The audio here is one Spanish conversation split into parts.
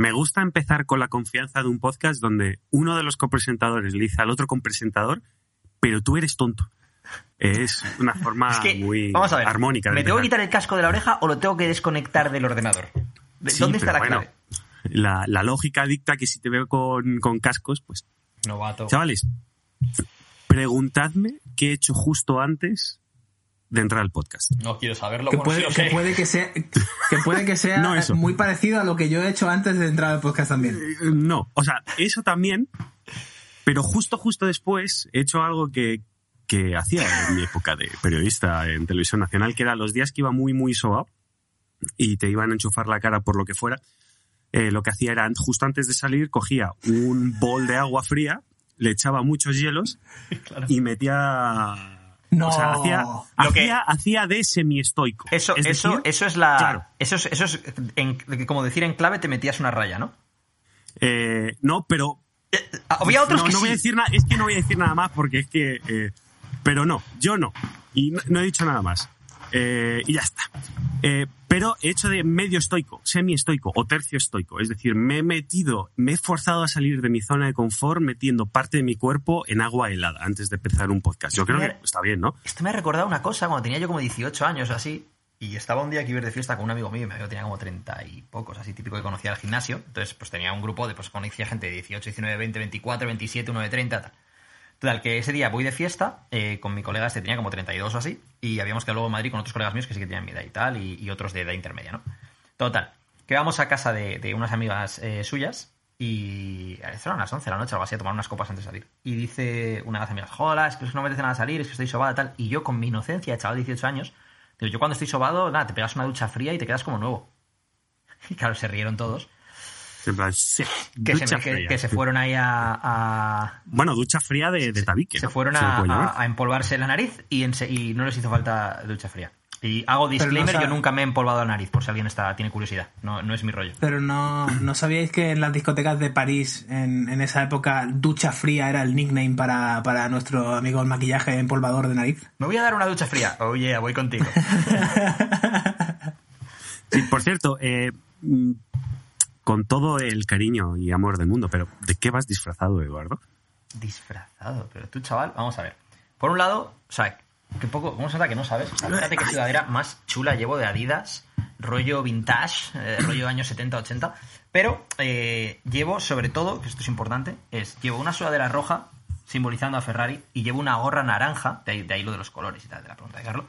Me gusta empezar con la confianza de un podcast donde uno de los copresentadores le dice al otro copresentador, pero tú eres tonto. Es una forma Es que, muy vamos a ver, armónica. de ¿me tengo que quitar el casco de la oreja o lo tengo que desconectar del ordenador? ¿De- Sí, ¿Dónde está la bueno, clave? La, la lógica dicta que si te veo con, con cascos, pues Novato. Chavales, preguntadme qué he hecho justo antes de entrar al podcast. No quiero saberlo. Que puede, lo que sé. puede que sea, que puede que sea No, eso. muy parecido a lo que yo he hecho antes de entrar al podcast también. Eh, No, o sea, eso también, pero justo, justo después he hecho algo que, que hacía en mi época de periodista en televisión nacional, que era los días que iba muy, muy sobao y te iban a enchufar la cara por lo que fuera. eh, lo que hacía era, justo antes de salir, cogía un bol de agua fría, le echaba muchos hielos Claro. y metía... No. O sea, hacía, hacía, hacía de semi-estoico. Eso, Es eso, decir, eso es la. claro. Eso es, eso es en- como decir en clave te metías una raya, ¿no? eh, no, pero Había otros no, que no sí. voy a decir es que no voy a decir nada más porque es que, eh, pero no, yo no y no, no he dicho nada más Eh, y ya está. Eh, pero he hecho de medio estoico, semi estoico o tercio estoico, es decir, me he metido, me he forzado a salir de mi zona de confort metiendo parte de mi cuerpo en agua helada antes de empezar un podcast. Yo creo que está bien, ¿no? Esto me ha recordado una cosa cuando tenía yo como 18 años o así. Y estaba un día que iba a ir de fiesta con un amigo mío, y me tenía como 30 y pocos, así típico que conocía al gimnasio. Entonces, pues tenía un grupo de, pues conocía gente de 18, 19, 20, 24, 27, uno de 30, tal. Total, que ese día voy de fiesta eh, con mi colega, este tenía como 32 o así, y habíamos quedado luego en Madrid con otros colegas míos que sí que tenían mi edad y tal, y, otros de edad intermedia, ¿no? Total, que vamos a casa de, unas amigas eh, suyas, y eran las 11 de la noche, algo así, a tomar unas copas antes de salir. Y dice una de las amigas, joder, es que no me apetece nada salir, es que estoy sobada, tal. Y yo, con mi inocencia chaval de 18 años, digo, yo cuando estoy sobado, nada, te pegas una ducha fría y te quedas como nuevo. Y claro, se rieron todos. En plan, sí, Que, se, ducha que- fría. que se fueron ahí a- a, Bueno, ducha fría de, de tabique. se ¿no? fueron Se a, empolvarse la nariz y, no les hizo falta ducha fría. Y hago disclaimer, yo nunca me he empolvado la nariz, por si alguien está, tiene curiosidad. No, no es mi rollo. Pero no, ¿no sabíais que en las discotecas de París, en, en esa época, ducha fría era el nickname para, para nuestro amigo el maquillaje empolvador de nariz? Me voy a dar una ducha fría. Oye, voy contigo. Sí, por cierto, eh, con todo el cariño y amor del mundo, pero ¿de qué vas disfrazado, Eduardo? Disfrazado, pero tú, chaval, vamos a ver. Por un lado, o sea, que poco, ¿cómo se nota que no sabes? Fíjate qué sudadera más chula llevo de Adidas, rollo vintage, eh, rollo años 70-80. Pero eh, llevo, sobre todo, que esto es importante, es llevo una sudadera roja simbolizando a Ferrari y llevo una gorra naranja, de de ahí lo de los colores y tal, de la pregunta de Carlos,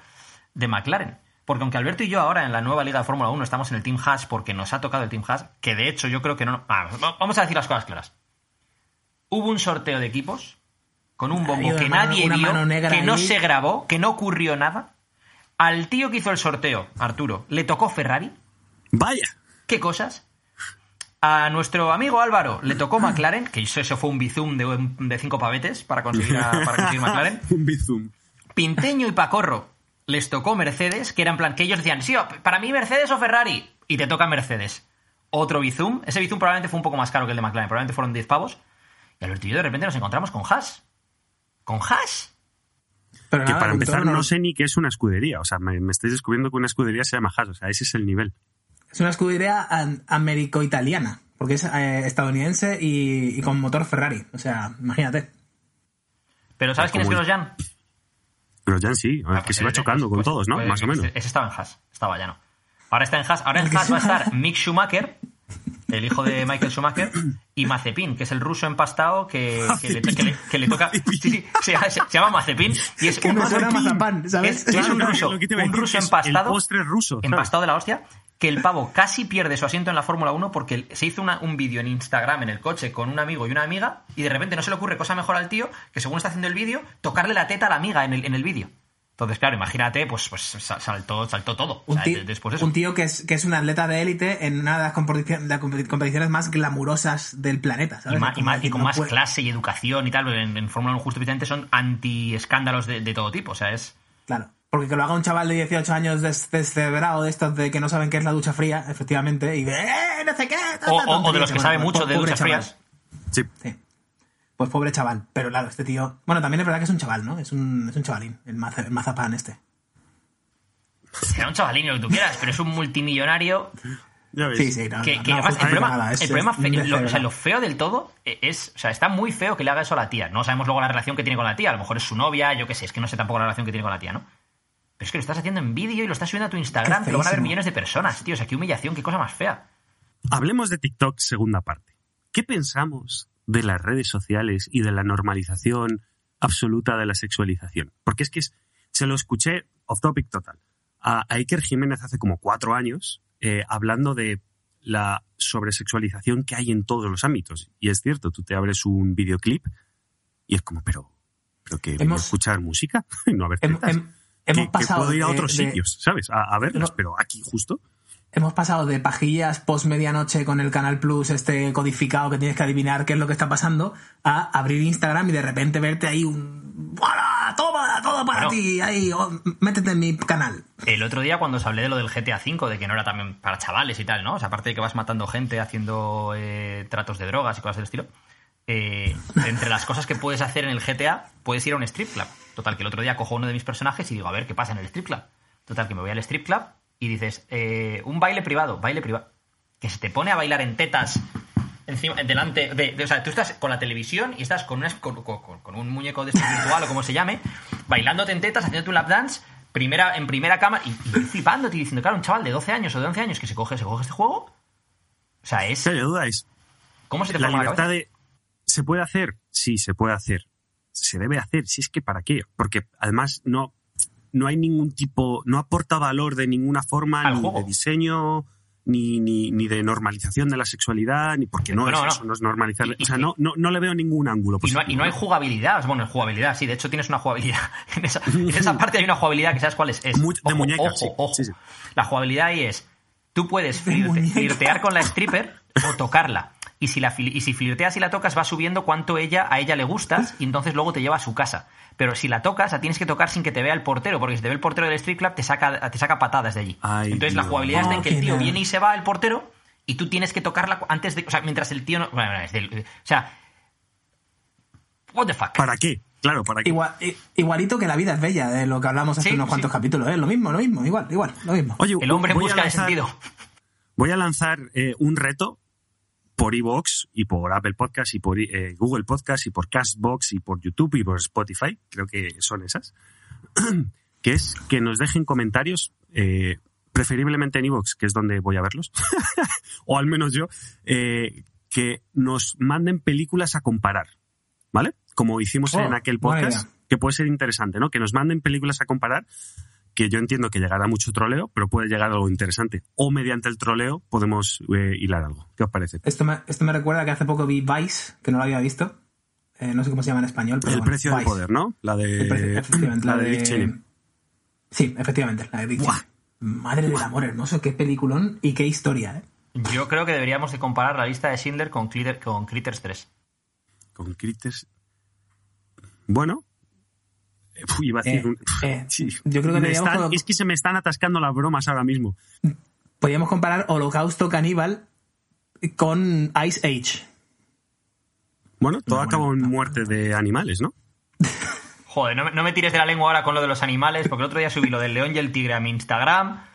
de McLaren. Porque aunque Alberto y yo ahora en la nueva Liga de Fórmula 1 estamos en el Team Haas porque nos ha tocado el Team Haas, que de hecho yo creo que no... ah, vamos a decir las cosas claras. Hubo un sorteo de equipos con un bombo que mano- nadie vio, que no se grabó, que no ocurrió nada. Al tío que hizo el sorteo, Arturo, le tocó Ferrari. Vaya. ¿Qué cosas? A nuestro amigo Álvaro le tocó McLaren, que eso, eso fue un bizum de, de cinco pavetes para conseguir, a- para conseguir McLaren. Un bizum. Pinteño y Pacorro les tocó Mercedes, que era en plan que ellos decían, sí, para mí Mercedes o Ferrari. Y te toca Mercedes. Otro Bizum. Ese Bizum probablemente fue un poco más caro que el de McLaren. Probablemente fueron 10 pavos. Y Alberto y yo de repente nos encontramos con Haas. ¿Con Haas? Pero Que nada, para empezar no sé ni qué es una escudería. O sea, me, me estáis descubriendo que una escudería se llama Haas. O sea, ese es el nivel. Es una escudería an- américo-italiana, porque es eh, estadounidense y, y con motor Ferrari. O sea, imagínate. Pero ¿sabes quién es Como- Grosjean? Pero ya sí, Ah, que se va ese- chocando con pues- todos, ¿no? pues Más o menos. Ese estaba en Haas. Estaba ya no. Ahora está en Haas. Ahora en Haas va a estar Mick Schumacher, el hijo de Michael Schumacher, y Mazepin, que es el ruso empastado que, que, le, que le- que le toca... Sí, sí, se, llama- se llama Mazepin y es un ruso- mazapán, ¿sabes? Es, es un ruso, un empastado. El postre ruso. empastado de la hostia, que el pavo casi pierde su asiento en la Fórmula 1 porque se hizo una- un vídeo en Instagram en el coche con un amigo y una amiga y de repente no se le ocurre cosa mejor al tío que según está haciendo el vídeo, tocarle la teta a la amiga en el, en el vídeo. Entonces, claro, imagínate, pues, pues sal- saltó, saltó todo. O Un sea, tío, de- después de eso. un tío que, es, que es un atleta de élite en una de las de competiciones más glamurosas del planeta, y, ¿sabes? más, y Como más- y decir, con no más puede- clase y educación y tal, porque en, en Fórmula 1 justo precisamente son anti-escándalos de, de todo tipo. O sea, es. Claro. Porque que lo haga un chaval de 18 años des- descebrado de estos de que no saben qué es la ducha fría, efectivamente, y de ¡eh, no sé qué! O, o- o de los que saben mucho de duchas frías. Sí. Pues pobre chaval. Pero claro, este tío... Bueno, también es verdad que es un chaval, ¿no? Es un, es un chavalín, el, maza- el mazapán este. Será un chavalín lo que tú quieras, pero es un multimillonario Ya ves. Sí, sí, no, Que, no, que no, además, el justo problema, nada, es- el problema es fe- lo, o sea, lo feo del todo es. O sea, está muy feo que le haga eso a la tía. No sabemos luego la relación que tiene con la tía. A lo mejor es su novia, yo qué sé, es que no sé tampoco la relación que tiene con la tía, ¿no? Pero es que lo estás haciendo en vídeo y lo estás subiendo a tu Instagram. Qué Te lo van a ver millones de personas, tío. O sea, qué humillación, qué cosa más fea. Hablemos de TikTok segunda parte. ¿Qué pensamos de las redes sociales y de la normalización absoluta de la sexualización? Porque es que es- se lo escuché off topic total a, a Iker Jiménez hace como cuatro años eh, hablando de la sobresexualización que hay en todos los ámbitos. Y es cierto, tú te abres un videoclip y es como, pero, pero que vengo a Hemos- escuchar música y no a ver Hem- tetas. hem- hemos que, que pasado puedo ir a otros de- sitios, ¿sabes? A, a verlas, No. pero aquí justo. Hemos pasado de pajillas post medianoche con el Canal Plus este codificado que tienes que adivinar qué es lo que está pasando a abrir Instagram y de repente verte ahí un ¡Hola! ¡Toma! ¡Todo para Bueno. ti! Ahí, oh, métete en mi canal. El otro día cuando os hablé de lo del GTA V, de que no era también para chavales y tal, ¿no? O sea, aparte de que vas matando gente haciendo eh, tratos de drogas y cosas del estilo, eh, entre las cosas que puedes hacer en el GTA, puedes ir a un strip club. Total, que el otro día cojo uno de mis personajes y digo, a ver, ¿qué pasa en el strip club? Total, que me voy al strip club y dices, eh, un baile privado, baile privado. Que se te pone a bailar en tetas encima, delante de, de- O sea, tú estás con la televisión y estás con, una, con, con- con un muñeco de este virtual o como se llame, bailándote en tetas, haciéndote un lap dance, primera, en primera cámara, y, y flipándote y diciendo, claro, un chaval de 12 años o de 11 años que se coge, se coge este juego. O sea, es. Duda es, ¿Cómo se te la la libertad cabeza? de... ¿Se puede hacer? Sí, se puede hacer. Se debe hacer. Si es que para qué. Porque además no, no hay ningún tipo, no aporta valor de ninguna forma, Al ni juego. de diseño, ni, ni, ni de normalización de la sexualidad, ni porque no No, es no. eso, no es normalizar. Y- o sea, no, no, no le veo ningún ángulo. Y no, hay- y no hay jugabilidad. Bueno, jugabilidad, sí. De hecho, tienes una jugabilidad. En esa, en esa parte hay una jugabilidad que sabes cuál es. es de muñeca, ojo, sí, ojo. sí, sí. La jugabilidad ahí es: tú puedes flirte- flirtear con la stripper o tocarla. Y si, la, y si flirteas y la tocas, va subiendo cuánto ella, a ella le gustas y entonces luego te lleva a su casa. Pero si la tocas, la tienes que tocar sin que te vea el portero, porque si te ve el portero del strip club, te saca, te saca patadas de allí. Ay, entonces la Dios. jugabilidad está en que el tío viene y se va el portero y tú tienes que tocarla antes de. O sea, mientras el tío no. Bueno, es del- o sea. What the fuck. ¿Para qué? Claro, ¿para qué? Igual, igualito que la vida es bella, de lo que hablamos hace Sí, unos cuantos sí. capítulos, ¿eh? Lo mismo, lo mismo, igual, igual, lo mismo. Oye, El hombre busca de lanzar- sentido. Voy a lanzar eh, un reto por iVoox y por Apple Podcast y por eh, Google Podcast y por Castbox y por YouTube y por Spotify, creo que son esas, que es que nos dejen comentarios, eh, preferiblemente en iVoox, que es donde voy a verlos, o al menos yo, eh, que nos manden películas a comparar, ¿vale? Como hicimos Oh, en aquel buena podcast, que puede ser interesante, ¿no? Que nos manden películas a comparar que yo entiendo que llegará mucho troleo, pero puede llegar algo interesante. O mediante el troleo podemos eh, hilar algo. ¿Qué os parece? Esto me, esto me recuerda que hace poco vi Vice, que no lo había visto. Eh, no sé cómo se llama en español, pero el bueno, precio del poder, ¿no? La de, precio- efectivamente, la la de Dick Cheney. Sí, efectivamente, la de Dick. Cheney. Madre del amor hermoso, qué peliculón y qué historia, ¿eh? Yo creo que deberíamos de comparar la lista de Schindler con, con Critters 3. Con Critters. Bueno. Uf, iba a decir Eh, un- eh, Sí. yo creo que Me están- Es que se me están atascando las bromas ahora mismo. Podríamos comparar Holocausto Caníbal con Ice Age. Bueno, todo Una acaba en muerte de animales, ¿no? Joder, no, me- no me tires de la lengua ahora con lo de los animales, porque el otro día subí lo del león y el tigre a mi Instagram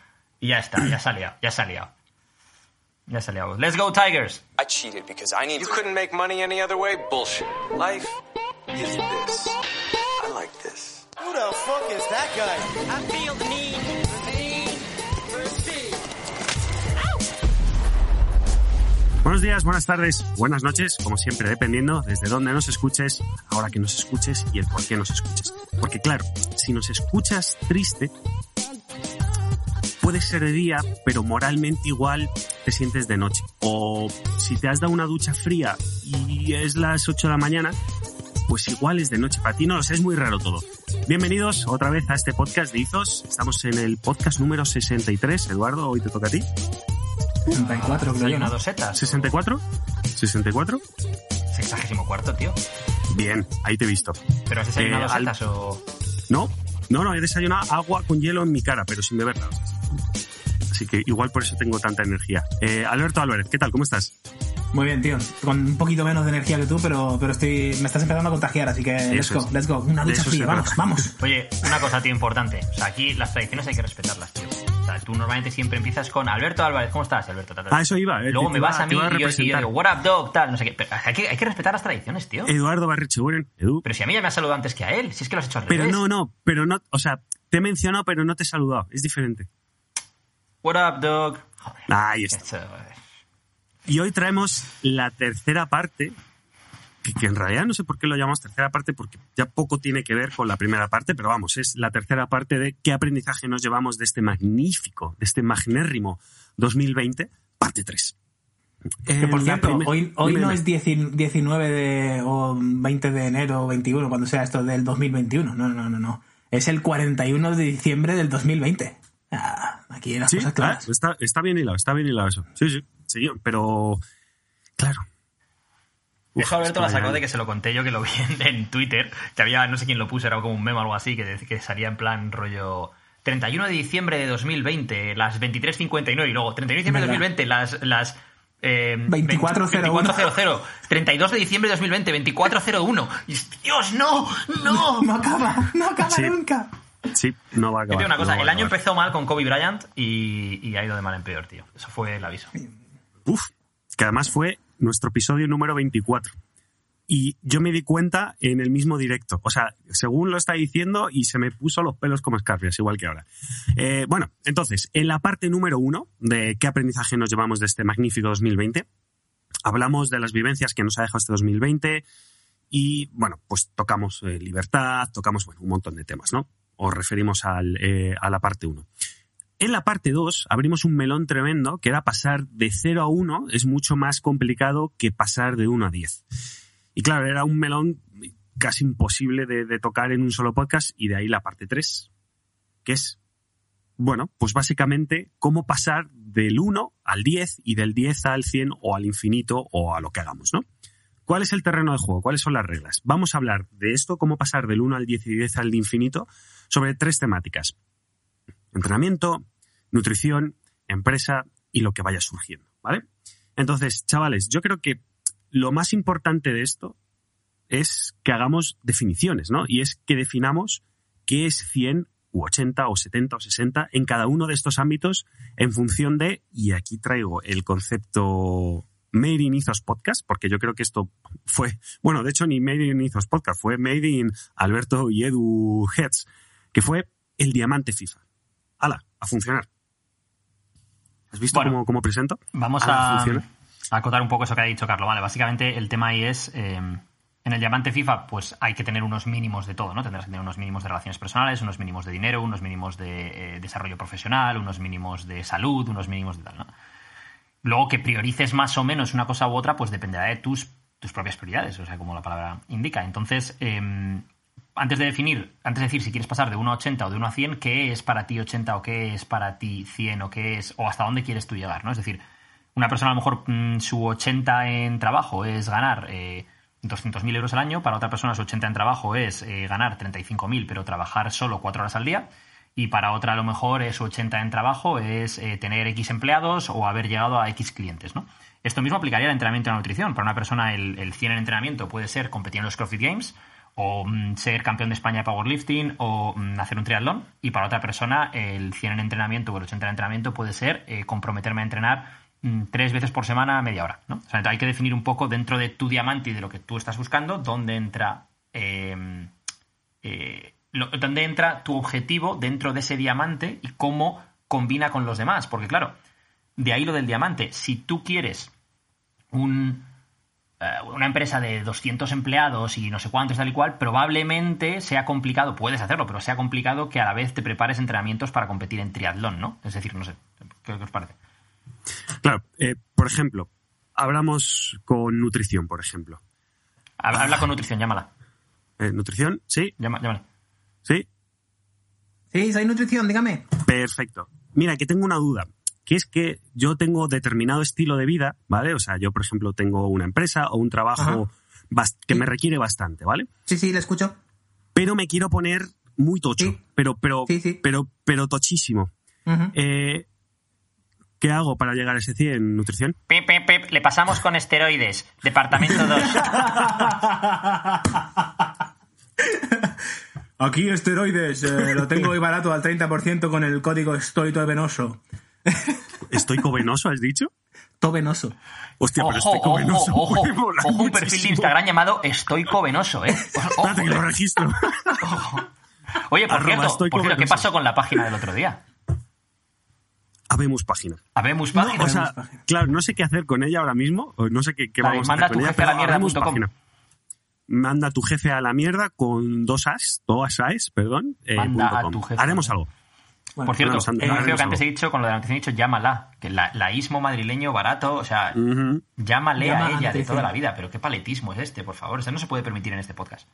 y ya está, ya se ha liado, ya se ha liado. Ya se ha liado. Let's go, Tigers. I cheated because I need. You couldn't make money any other way? Bullshit. Life is this. Like this. Who the fuck is that guy? I feel the need, the need for speed. Buenos días, buenas tardes, buenas noches, como siempre, dependiendo desde dónde nos escuches, ahora que nos escuches y el por qué nos escuches. Porque claro, si nos escuchas triste, puede ser de día, pero moralmente igual te sientes de noche. O si te has dado una ducha fría y es las 8 de la mañana, pues igual es de noche. Para ti no lo sé, es muy raro todo. Bienvenidos otra vez a este podcast de Izos. Estamos en el podcast número 63. Eduardo, hoy te toca a ti. 64, creo Hay yo. una ¿no? dos setas. ¿64? ¿64? Sexagésimo cuarto, tío. Bien, ahí te he visto. ¿Pero has desayunado Eh, al- o...? No, no, no, he desayunado agua con hielo en mi cara, pero sin beberla. Así que igual por eso tengo tanta energía. Eh, Alberto Álvarez, ¿qué tal? ¿Cómo estás? Muy bien, tío. Con un poquito menos de energía que tú, pero, pero estoy, me estás empezando a contagiar, así que let's Eso go, es. let's go. Una se fría, vamos, trata. vamos. Oye, una cosa, tío, importante. O sea, aquí las tradiciones hay que respetarlas, tío. O sea, tú normalmente siempre empiezas con Alberto Álvarez, ¿cómo estás, Alberto? Ah, eso iba. eh, Luego me vas a mí y yo, y yo digo, what up, dog, tal, no sé qué. Pero hay, que, hay que respetar las tradiciones, tío. Eduardo Barrecheguren, Edu. Pero si a mí ya me has saludado antes que a él, si es que lo has hecho al Pero revés. no, no, pero no, o sea, te he mencionado, pero no te he saludado. Es diferente. What up, dog? Joder. Ahí está. esto, eh, Y hoy traemos la tercera parte, que, que en realidad no sé por qué lo llamamos tercera parte, porque ya poco tiene que ver con la primera parte, pero vamos, es la tercera parte de qué aprendizaje nos llevamos de este magnífico, de este magnérrimo 2020, parte 3. Que por cierto, hoy, hoy no es 10 19 de, o 20 de enero o 21, cuando sea esto del 2021. No, no, no, no. Es el 41 de diciembre del 2020. Ah, aquí las Sí, cosas claras. ah, está, está bien hilado, está bien hilado eso. Sí, sí, sí, pero claro. Eso Alberto esto sacó de que se lo conté yo, que lo vi en, en Twitter, que había, no sé quién lo puso, era como un meme o algo así, que, que salía en plan rollo 31 de diciembre de 2020, las 23.59, y luego 31 de diciembre de Verdad. 2020, las... las eh, 24.01. 24.00, 32 de diciembre de 2020, 24.01. Y, Dios, no, no. No acaba, no acaba Sí. nunca. Sí, no va a Yo te acabar. digo una cosa, no el año empezó mal con Kobe Bryant y, y ha ido de mal en peor, tío. Eso fue el aviso. Uf, que además fue nuestro episodio número 24. Y yo me di cuenta en el mismo directo. O sea, según lo está diciendo, y se me puso los pelos como escarpias, igual que ahora. Eh, bueno, entonces, en la parte número uno de qué aprendizaje nos llevamos de este magnífico 2020, hablamos de las vivencias que nos ha dejado este 2020 y, bueno, pues tocamos eh, libertad, tocamos, bueno, un montón de temas, ¿no? Os referimos al, eh, a la parte 1. En la parte 2 abrimos un melón tremendo que era pasar de 0 a 1 es mucho más complicado que pasar de 1 a 10. Y claro, era un melón casi imposible de, tocar en un solo podcast y de ahí la parte 3, que es, bueno, pues básicamente cómo pasar del 1 al 10 y del 10 al 100 o al infinito o a lo que hagamos, ¿no? ¿Cuál es el terreno de juego? ¿Cuáles son las reglas? Vamos a hablar de esto, cómo pasar del 1 al 10 y 10 al infinito, sobre tres temáticas entrenamiento, nutrición, empresa y lo que vaya surgiendo, ¿vale? Entonces, chavales, yo creo que lo más importante de esto es que hagamos definiciones, ¿no? Y es que definamos qué es 100 u 80 o 70 o 60 en cada uno de estos ámbitos en función de, y aquí traigo el concepto Made in Ethos Podcast, porque yo creo que esto fue, bueno, de hecho ni Made in Ethos Podcast, fue Made in Alberto y Edu Heads, que fue el diamante FIFA. ¡Hala! A funcionar. ¿Has visto Bueno. cómo, cómo presento? Vamos a, acotar un poco eso que ha dicho Carlos. Vale, básicamente el tema ahí es. eh, en el diamante FIFA, pues hay que tener unos mínimos de todo, ¿no? Tendrás que tener unos mínimos de relaciones personales, unos mínimos de dinero, unos mínimos de eh, desarrollo profesional, unos mínimos de salud, unos mínimos de tal, ¿no? Luego que priorices más o menos una cosa u otra, pues dependerá de tus, tus propias prioridades, o sea, como la palabra indica. Entonces, eh, antes de definir, antes de decir si quieres pasar de 1 a 80 o de 1 a 100, qué es para ti 80 o qué es para ti 100 o qué es, o hasta dónde quieres tú llegar, ¿no? Es decir, una persona a lo mejor mm, su 80 en trabajo es ganar eh, 200.000 euros al año, para otra persona su 80 en trabajo es eh, ganar 35.000 pero trabajar solo 4 horas al día, y para otra a lo mejor su 80 en trabajo es eh, tener X empleados o haber llegado a X clientes, ¿no? Esto mismo aplicaría al entrenamiento y la nutrición. Para una persona el, el 100 en entrenamiento puede ser competir en los CrossFit Games, o mm, ser campeón de España de powerlifting o mm, hacer un triatlón. Y para otra persona el 100 en entrenamiento o el 80 en entrenamiento puede ser eh, comprometerme a entrenar mm, tres veces por semana media hora ¿no? o sea, hay que definir un poco dentro de tu diamante y de lo que tú estás buscando dónde entra eh, eh, dónde entra tu objetivo dentro de ese diamante y cómo combina con los demás. Porque claro de ahí lo del diamante. Si tú quieres un una empresa de 200 empleados y no sé cuántos tal y cual, probablemente sea complicado, puedes hacerlo, pero sea complicado que a la vez te prepares entrenamientos para competir en triatlón, ¿no? Es decir, no sé, ¿qué, qué os parece? Claro, eh, por ejemplo, hablamos con nutrición, por ejemplo. Habla, habla con nutrición, llámala. Eh, ¿Nutrición? ¿Sí? Llama- llámala. ¿Sí? Sí, soy nutrición, dígame. Perfecto. Mira, que tengo una duda, que es que yo tengo determinado estilo de vida, ¿vale? O sea, yo, por ejemplo, tengo una empresa o un trabajo que me requiere bastante, ¿vale? Sí, sí, le escucho. Pero me quiero poner muy tocho, Sí. pero, pero, Sí, sí. pero, pero tochísimo. Eh, ¿Qué hago para llegar a ese 100 en nutrición? Pip, pip, pip, le pasamos con esteroides. Departamento 2. Aquí esteroides, eh, lo tengo hoy barato al 30% con el código estoico venoso. ¿Estoico venoso, has dicho? Tovenoso. Hostia, pero Ojo, estoico ojo, venoso. ojo, molar ojo, un perfil de. Instagram llamado Estoico Venoso, ¿eh? Ojo, Espérate que lo registro. Oye, por Arroba cierto, por cierto, ¿qué pasó con la página del otro día? Habemos página. Habemos No, página. o sea, página. claro, no sé qué hacer con ella ahora mismo, o no sé qué, qué Vale, vamos a manda hacer tu con ella, jefe a la pero mierda haremos punto com. página. Manda tu jefe a la mierda con dos as, dos as, perdón. eh, Manda punto a com. tu jefe. Haremos algo. Bueno, Por cierto, anda, eh, creo que antes he dicho, con lo de la noticia he dicho, llámala. Que la, la ismo madrileño barato, o sea, llámale Llama a ella de toda la vida. Pero qué paletismo es este, por favor. Esto no se puede permitir en este podcast.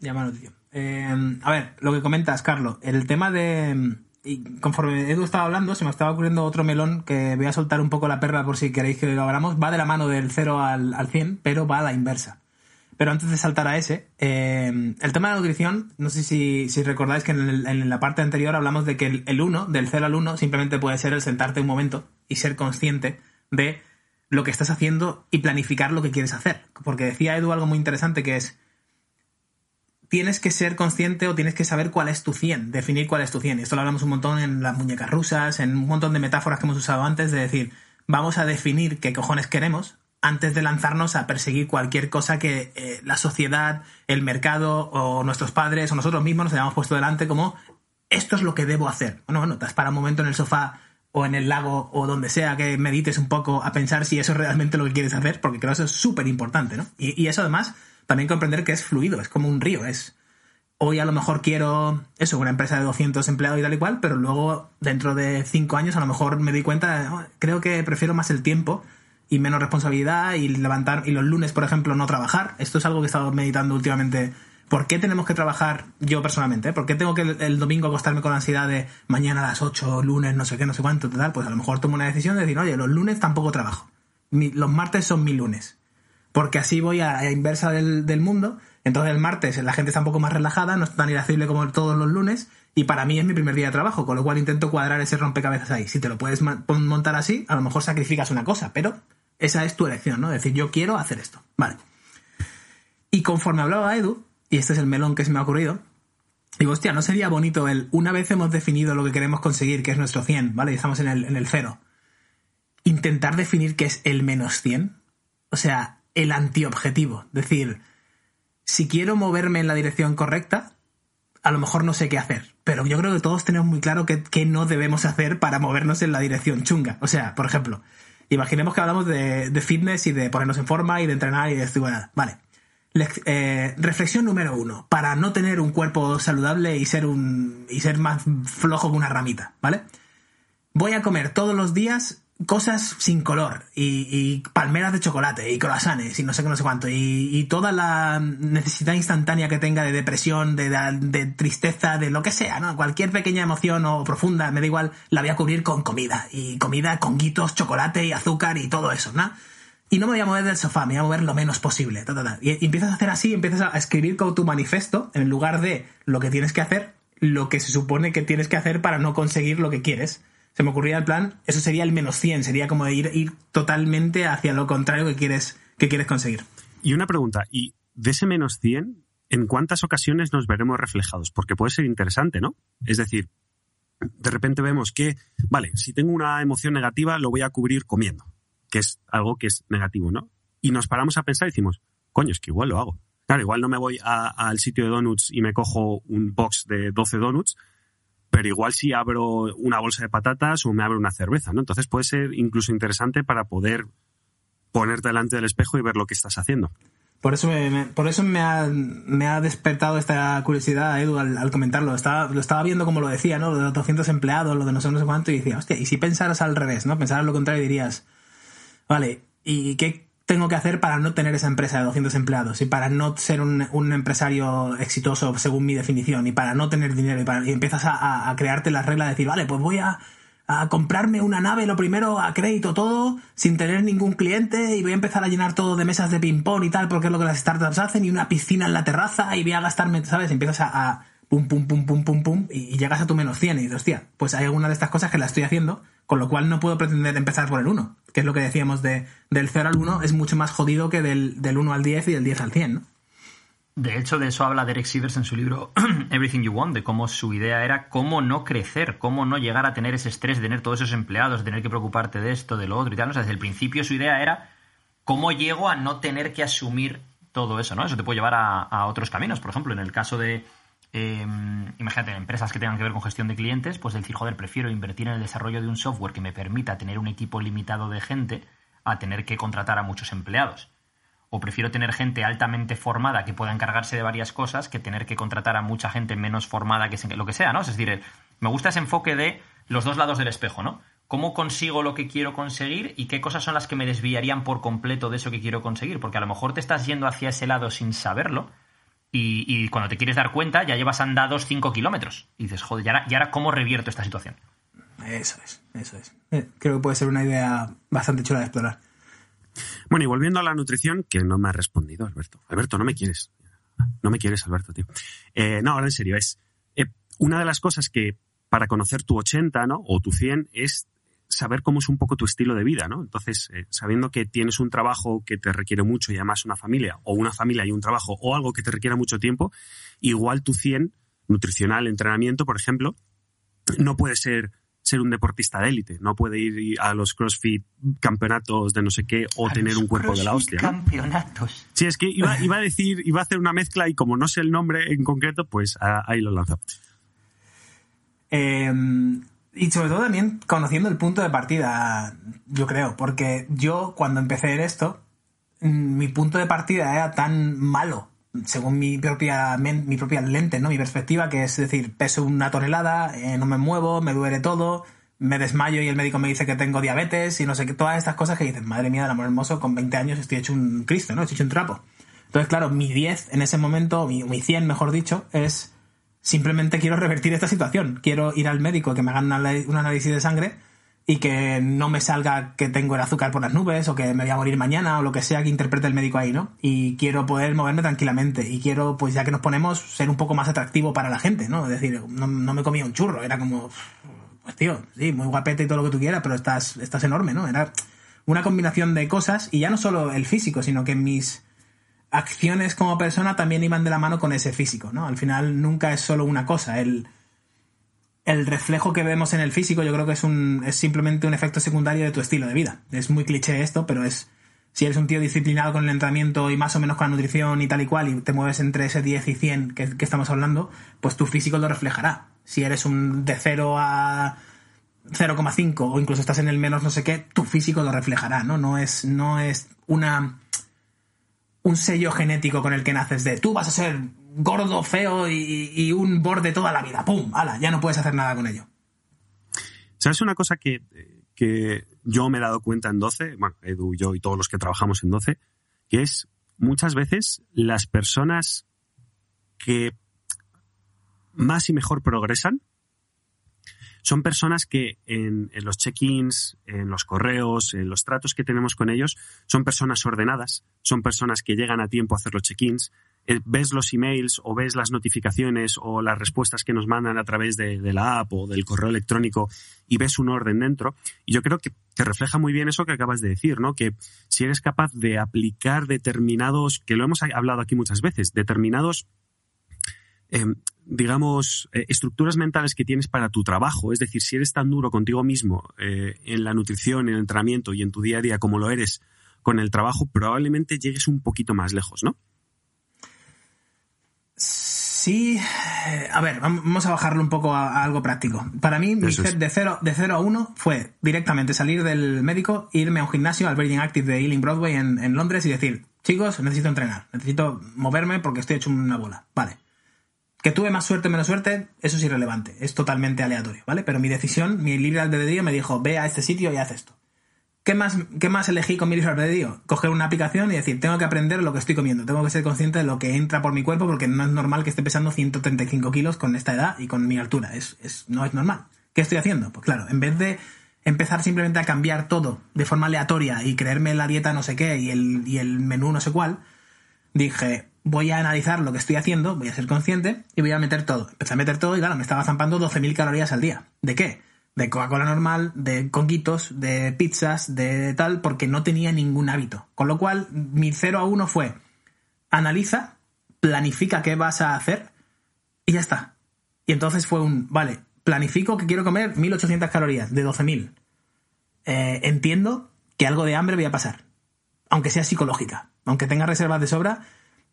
Llama noticia. Eh, a ver, lo que comentas, Carlos, el tema de... Y conforme Edu estaba hablando, se me estaba ocurriendo otro melón que voy a soltar un poco la perla por si queréis que lo abramos. Va de la mano del 0 al, al 100, pero va a la inversa. Pero antes de saltar a ese, eh, el tema de la nutrición, no sé si, recordáis que en, la parte anterior hablamos de que el, el 1, del 0 al 1, simplemente puede ser el sentarte un momento y ser consciente de lo que estás haciendo y planificar lo que quieres hacer. Porque decía Edu algo muy interesante que es, tienes que ser consciente o tienes que saber cuál es tu 100, definir cuál es tu 100. Esto lo hablamos un montón en las muñecas rusas, en un montón de metáforas que hemos usado antes, de decir, vamos a definir qué cojones queremos antes de lanzarnos a perseguir cualquier cosa que eh, la sociedad, el mercado o nuestros padres o nosotros mismos nos hayamos puesto delante como esto es lo que debo hacer. Bueno, bueno, te has un momento en el sofá o en el lago o donde sea que medites un poco a pensar si eso es realmente lo que quieres hacer, porque creo que eso es súper importante, ¿no? Y, eso además también comprender que es fluido, es como un río, es hoy a lo mejor quiero eso, una empresa de 200 empleados y tal y cual, pero luego dentro de 5 años a lo mejor me doy cuenta, "Oh, creo que prefiero más el tiempo y menos responsabilidad y levantar y los lunes, por ejemplo, no trabajar. Esto es algo que he estado meditando últimamente. ¿Por qué tenemos que trabajar yo personalmente? ¿Por qué tengo que el, domingo acostarme con la ansiedad de mañana a las 8, lunes, no sé qué, no sé cuánto, tal? Pues a lo mejor tomo una decisión de decir, oye, los lunes tampoco trabajo. Los martes son mi lunes porque así voy a la inversa del, del mundo. Entonces el martes la gente está un poco más relajada, no es tan irascible como todos los lunes, y para mí es mi primer día de trabajo, con lo cual intento cuadrar ese rompecabezas ahí. Si te lo puedes montar así, a lo mejor sacrificas una cosa, pero esa es tu elección, ¿no? Decir, yo quiero hacer esto. Vale. Y conforme hablaba Edu, y este es el melón que se me ha ocurrido, digo, hostia, ¿no sería bonito el, una vez hemos definido lo que queremos conseguir, que es nuestro 100, ¿vale? Y estamos en el, en el cero, intentar definir qué es el menos 100? O sea, el antiobjetivo. Decir, si quiero moverme en la dirección correcta, a lo mejor no sé qué hacer. Pero yo creo que todos tenemos muy claro qué no debemos hacer para movernos en la dirección chunga. O sea, por ejemplo, imaginemos que hablamos de, fitness y de ponernos en forma y de entrenar y de bueno, Vale. Lec- eh, reflexión número uno. Para no tener un cuerpo saludable y ser un. y ser más flojo que una ramita, ¿vale? voy a comer todos los días cosas sin color y, palmeras de chocolate y croissants y no sé qué, no sé cuánto y, toda la necesidad instantánea que tenga de depresión, de, tristeza, de lo que sea, ¿no? Cualquier pequeña emoción o profunda, me da igual, la voy a cubrir con comida y comida con guitos, chocolate y azúcar y todo eso, ¿no? Y no me voy a mover del sofá, me voy a mover lo menos posible. ta, ta, ta. Y, y empiezas a hacer así, empiezas a escribir con tu manifiesto, en lugar de lo que tienes que hacer, lo que se supone que tienes que hacer para no conseguir lo que quieres. Se me ocurría el plan, eso sería el menos 100, sería como ir, ir totalmente hacia lo contrario que quieres, que quieres conseguir. Y una pregunta, ¿y de ese menos 100, en cuántas ocasiones nos veremos reflejados? Porque puede ser interesante, ¿no? Es decir, de repente vemos que, vale, si tengo una emoción negativa, lo voy a cubrir comiendo, que es algo que es negativo, ¿no? Y nos paramos a pensar y decimos, coño, es que igual lo hago. Claro, igual no me voy al sitio de donuts y me cojo un box de 12 donuts, pero igual si abro una bolsa de patatas o me abro una cerveza, ¿no? Entonces puede ser incluso interesante para poder ponerte delante del espejo y ver lo que estás haciendo. Por eso me, por eso me ha, me ha despertado esta curiosidad, Edu, al, al comentarlo. Estaba, lo estaba viendo como lo decía, ¿no? Lo de los 200 empleados, lo de no sé, no sé cuánto, y decía, hostia, y si pensaras al revés, ¿no? Pensaras lo contrario y dirías, vale, ¿y qué tengo que hacer para no tener esa empresa de 200 empleados? Y para no ser un, un empresario exitoso según mi definición, y para no tener dinero, y, para- y empiezas a, a- crearte las reglas de decir, vale, pues voy a, a comprarme una nave, lo primero, a crédito todo, sin tener ningún cliente, y voy a empezar a llenar todo de mesas de ping-pong y tal, porque es lo que las startups hacen, y una piscina en la terraza, y voy a gastarme, ¿sabes? Empiezas a, pum, pum, pum, pum, pum, pum, y, y llegas a tu menos 100, y dices, hostia, pues hay alguna de estas cosas que la estoy haciendo, con lo cual no puedo pretender empezar por el 1, que es lo que decíamos de, del 0 al 1, es mucho más jodido que del, del 1 al 10 y del 10 al 100, ¿no? De hecho, de eso habla Derek Sivers en su libro Everything You Want, de cómo su idea era cómo no crecer, cómo no llegar a tener ese estrés de tener todos esos empleados, de tener que preocuparte de esto, de lo otro y tal. O sea, desde el principio su idea era cómo llego a no tener que asumir todo eso, ¿no? Eso te puede llevar a otros caminos. Por ejemplo, en el caso de, eh, imagínate, empresas que tengan que ver con gestión de clientes, pues decir, joder, prefiero invertir en el desarrollo de un software que me permita tener un equipo limitado de gente a tener que contratar a muchos empleados o prefiero tener gente altamente formada que pueda encargarse de varias cosas que tener que contratar a mucha gente menos formada que lo que sea, ¿no? Es decir, me gusta ese enfoque de los dos lados del espejo, ¿no? ¿Cómo consigo lo que quiero conseguir y qué cosas son las que me desviarían por completo de eso que quiero conseguir? Porque a lo mejor te estás yendo hacia ese lado sin saberlo y, y cuando te quieres dar cuenta ya llevas andados 5 kilómetros. Y dices, joder, ¿y ahora, ¿y ahora cómo revierto esta situación? Eso es, eso es. Eh, creo que puede ser una idea bastante chula de explorar. Bueno, y volviendo a la nutrición, que no me ha respondido Alberto. Alberto, no me quieres. No me quieres, Alberto, tío. Eh, no, ahora en serio, es eh, una de las cosas que para conocer tu 80, ¿no? O tu 100 es saber cómo es un poco tu estilo de vida, ¿no? Entonces, eh, sabiendo que tienes un trabajo que te requiere mucho y además una familia, o una familia y un trabajo, o algo que te requiera mucho tiempo, igual tu 100, nutricional, entrenamiento, por ejemplo, no puede ser ser un deportista de élite, no puede ir a los CrossFit campeonatos de no sé qué o A tener un cuerpo de la hostia. ¿no? Campeonatos. Sí, es que iba, iba a decir, iba a hacer una mezcla y como no sé el nombre en concreto, pues ah, ahí lo lanzo. Eh, y sobre todo también conociendo el punto de partida, yo creo, porque yo cuando empecé en esto, mm, mi punto de partida era tan malo, según mi propia, mi propia lente, ¿no? Mi perspectiva, que es decir, peso una tonelada, eh, no me muevo, me duele todo, me desmayo y el médico me dice que tengo diabetes y no sé qué, todas estas cosas que dices, madre mía, del amor hermoso, con 20 años estoy hecho un Cristo, ¿no? Estoy hecho un trapo. Entonces, claro, mi 10 en ese momento, mi, mi 100 mejor dicho, es simplemente quiero revertir esta situación. Quiero ir al médico que me hagan un análisis de sangre y que no me salga que tengo el azúcar por las nubes o que me voy a morir mañana o lo que sea que interprete el médico ahí, ¿no? Y quiero poder moverme tranquilamente y quiero, pues ya que nos ponemos, ser un poco más atractivo para la gente, ¿no? Es decir, no, no me comía un churro, era como, pues tío, sí, muy guapete y todo lo que tú quieras, pero estás, estás enorme, ¿no? Era una combinación de cosas y ya no solo el físico, sino que mis acciones como persona también iban de la mano con ese físico, ¿no? Al final nunca es solo una cosa, el, el reflejo que vemos en el físico yo creo que es, un, es simplemente un efecto secundario de tu estilo de vida. Es muy cliché esto, pero es si eres un tío disciplinado con el entrenamiento y más o menos con la nutrición y tal y cual y te mueves entre ese 10 y 100 que, estamos hablando, pues tu físico lo reflejará. Si eres un de 0 a 0,5 o incluso estás en el menos no sé qué, tu físico lo reflejará, ¿no? No es, no es una un sello genético con el que naces de tú vas a ser gordo, feo y, un borde toda la vida. ¡Pum! ¡Hala! Ya no puedes hacer nada con ello. ¿Sabes una cosa que, que yo me he dado cuenta en 12? Bueno, Edu, yo y todos los que trabajamos en 12, que es muchas veces las personas que más y mejor progresan son personas que en, los check-ins, en los correos, en los tratos que tenemos con ellos, son personas ordenadas, son personas que llegan a tiempo a hacer los check-ins, eh, ves los emails o ves las notificaciones o las respuestas que nos mandan a través de, la app o del correo electrónico y ves un orden dentro. Y yo creo que te refleja muy bien eso que acabas de decir, ¿no? Que si eres capaz de aplicar determinados, que lo hemos hablado aquí muchas veces, determinados eh, digamos, eh, estructuras mentales que tienes para tu trabajo. Es decir, si eres tan duro contigo mismo eh, en la nutrición, en el entrenamiento y en tu día a día como lo eres con el trabajo, probablemente llegues un poquito más lejos, ¿no? Sí, a ver, vamos a bajarlo un poco a, a algo práctico. Para mí, mi set de 0 de cero a 1 fue directamente salir del médico, irme a un gimnasio, al Virgin Active de Ealing Broadway en, en Londres y decir, chicos, necesito entrenar, necesito moverme porque estoy hecho una bola. Vale. Que tuve más suerte o menos suerte, eso es irrelevante, es totalmente aleatorio, ¿vale? Pero mi decisión, mi libre albedrío me dijo, ve a este sitio y haz esto. ¿Qué más, ¿Qué más elegí con mi libre albedrío? Coger una aplicación y decir, tengo que aprender lo que estoy comiendo, tengo que ser consciente de lo que entra por mi cuerpo porque no es normal que esté pesando 135 kilos con esta edad y con mi altura, es, es, no es normal. ¿Qué estoy haciendo? Pues claro, en vez de empezar simplemente a cambiar todo de forma aleatoria y creerme la dieta no sé qué y el, y el menú no sé cuál, dije, voy a analizar lo que estoy haciendo, voy a ser consciente y voy a meter todo. Empecé a meter todo y claro, me estaba zampando 12.000 calorías al día. ¿De qué? De Coca-Cola normal, de conguitos, de pizzas, de tal, porque no tenía ningún hábito. Con lo cual, mi 0 a 1 fue, analiza planifica qué vas a hacer y ya está. Y entonces fue un, vale, planifico que quiero comer 1800 calorías de 12.000. Eh, entiendo que algo de hambre voy a pasar, aunque sea psicológica, aunque tenga reservas de sobra.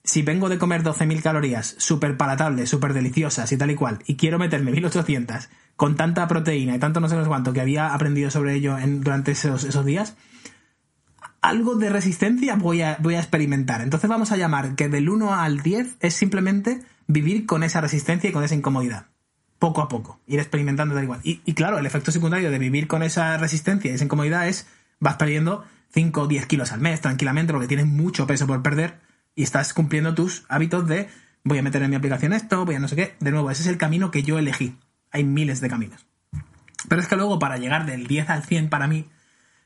Si vengo de comer 12.000 calorías, súper palatables, súper deliciosas y tal y cual, y quiero meterme 1800 con tanta proteína y tanto no sé cuánto que había aprendido sobre ello en, durante esos, esos días, algo de resistencia voy a, voy a experimentar. Entonces vamos a llamar que del 1 al 10 es simplemente vivir con esa resistencia y con esa incomodidad. Poco a poco, ir experimentando tal igual. Y, y claro, el efecto secundario de vivir con esa resistencia y esa incomodidad es vas perdiendo 5 o 10 kilos al mes tranquilamente porque tienes mucho peso por perder y estás cumpliendo tus hábitos de voy a meter en mi aplicación esto, voy a no sé qué. De nuevo, ese es el camino que yo elegí. Hay miles de caminos. Pero es que luego para llegar del 10 al 100 para mí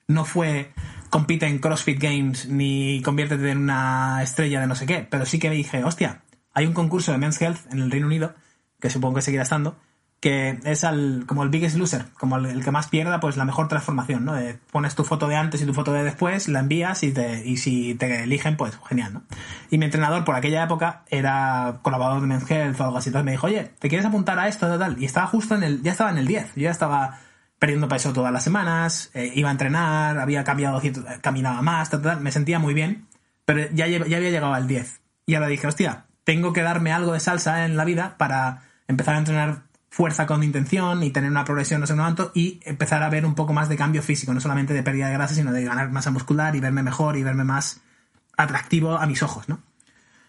no fue compite en CrossFit Games ni conviértete en una estrella de no sé qué, pero sí que me dije, hostia, hay un concurso de Men's Health en el Reino Unido, que supongo que seguirá estando, que es al, como el biggest loser, como el, que más pierda, pues la mejor transformación, ¿no? pones tu foto de antes y tu foto de después, la envías y, te, y si te eligen, pues genial, ¿no? Y mi entrenador por aquella época era colaborador de Men's Health o algo así, entonces me dijo, oye, ¿te quieres apuntar a esto, tal? Y estaba justo en el, ya estaba en el 10, yo ya estaba perdiendo peso todas las semanas, eh, iba a entrenar, había cambiado, caminaba más, tal, me sentía muy bien, pero ya, ya había llegado al 10. Y ahora dije, hostia, tengo que darme algo de salsa en la vida para empezar a entrenar fuerza con intención y tener una progresión no sé cuánto y empezar a ver un poco más de cambio físico, no solamente de pérdida de grasa, sino de ganar masa muscular y verme mejor y verme más atractivo a mis ojos, ¿no?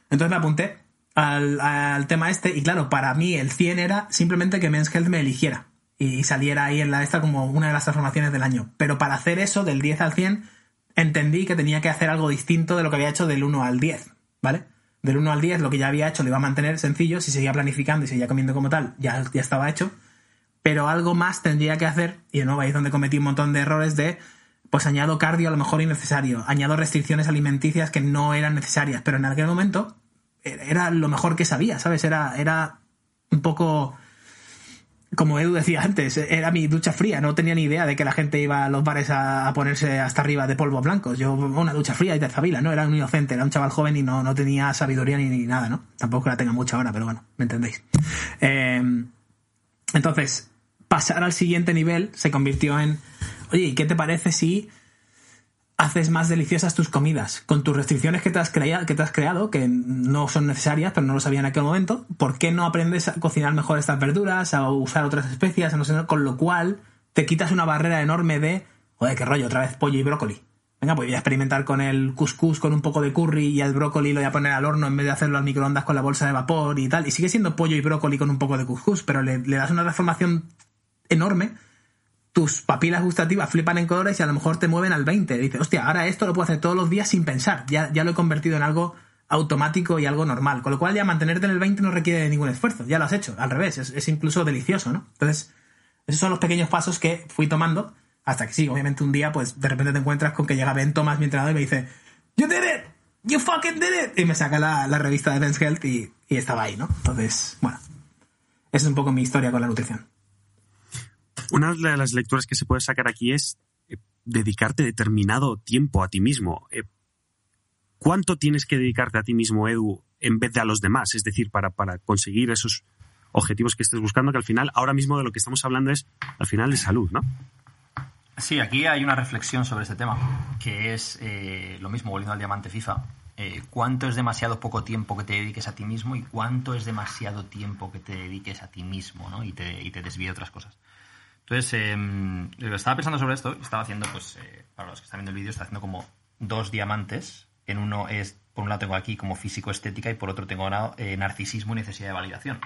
Entonces me apunté al, al tema este y claro, para mí el 100 era simplemente que Men's Health me eligiera y saliera ahí en la esta como una de las transformaciones del año. Pero para hacer eso, del 10 al 100, entendí que tenía que hacer algo distinto de lo que había hecho del 1 al 10, ¿vale? Del 1 al 10 lo que ya había hecho lo iba a mantener sencillo, si seguía planificando y seguía comiendo como tal, ya, ya estaba hecho. Pero algo más tendría que hacer, y de nuevo ahí es donde cometí un montón de errores de, pues añado cardio a lo mejor innecesario, añado restricciones alimenticias que no eran necesarias, pero en aquel momento era lo mejor que sabía, ¿sabes? Era, era un poco como Edu decía antes, era mi ducha fría, no tenía ni idea de que la gente iba a los bares a, ponerse hasta arriba de polvos blancos. Yo, una ducha fría y te zabila, ¿no? Era un inocente, era un chaval joven y no, no tenía sabiduría ni, nada, ¿no? Tampoco la tenga mucha ahora, pero bueno, me entendéis. Eh, entonces, pasar al siguiente nivel se convirtió en, oye, ¿qué te parece si haces más deliciosas tus comidas con tus restricciones que te has, creado, que te has creado, que no son necesarias, pero no lo sabía en aquel momento. ¿Por qué no aprendes a cocinar mejor estas verduras, a usar otras especias, no sé, con lo cual te quitas una barrera enorme de, oye, qué rollo, otra vez pollo y brócoli. Venga, pues voy a experimentar con el couscous con un poco de curry y el brócoli lo voy a poner al horno en vez de hacerlo al microondas con la bolsa de vapor y tal. Y sigue siendo pollo y brócoli con un poco de couscous, pero le das una transformación enorme tus papilas gustativas flipan en colores y a lo mejor te mueven al 20. Dices, hostia, ahora esto lo puedo hacer todos los días sin pensar. Ya, ya lo he convertido en algo automático y algo normal. Con lo cual ya mantenerte en el 20 no requiere ningún esfuerzo. Ya lo has hecho. Al revés, es, incluso delicioso, ¿no? Entonces, esos son los pequeños pasos que fui tomando hasta que sí, obviamente un día, pues de repente te encuentras con que llega Ben Thomas, mi entrenador, y me dice, You did it! You fucking did it! Y me saca la, revista de Men's Health y, y estaba ahí, ¿no? Entonces, bueno, esa es un poco mi historia con la nutrición. Una de las lecturas que se puede sacar aquí es eh, dedicarte determinado tiempo a ti mismo. Eh, ¿Cuánto tienes que dedicarte a ti mismo, Edu, en vez de a los demás? Es decir, para, para conseguir esos objetivos que estés buscando, que al final, ahora mismo de lo que estamos hablando es, al final, de salud, ¿no? Sí, aquí hay una reflexión sobre este tema, que es eh, lo mismo, volviendo al diamante FIFA. ¿Cuánto es demasiado poco tiempo que te dediques a ti mismo y cuánto es demasiado tiempo que te dediques a ti mismo ¿no? y, te, y te otras cosas? Entonces, eh, estaba pensando sobre esto, estaba haciendo, pues, eh, para los que están viendo el vídeo, estaba haciendo como dos diamantes. En uno es, por un lado tengo aquí como físico-estética y por otro tengo eh, narcisismo y necesidad de validación.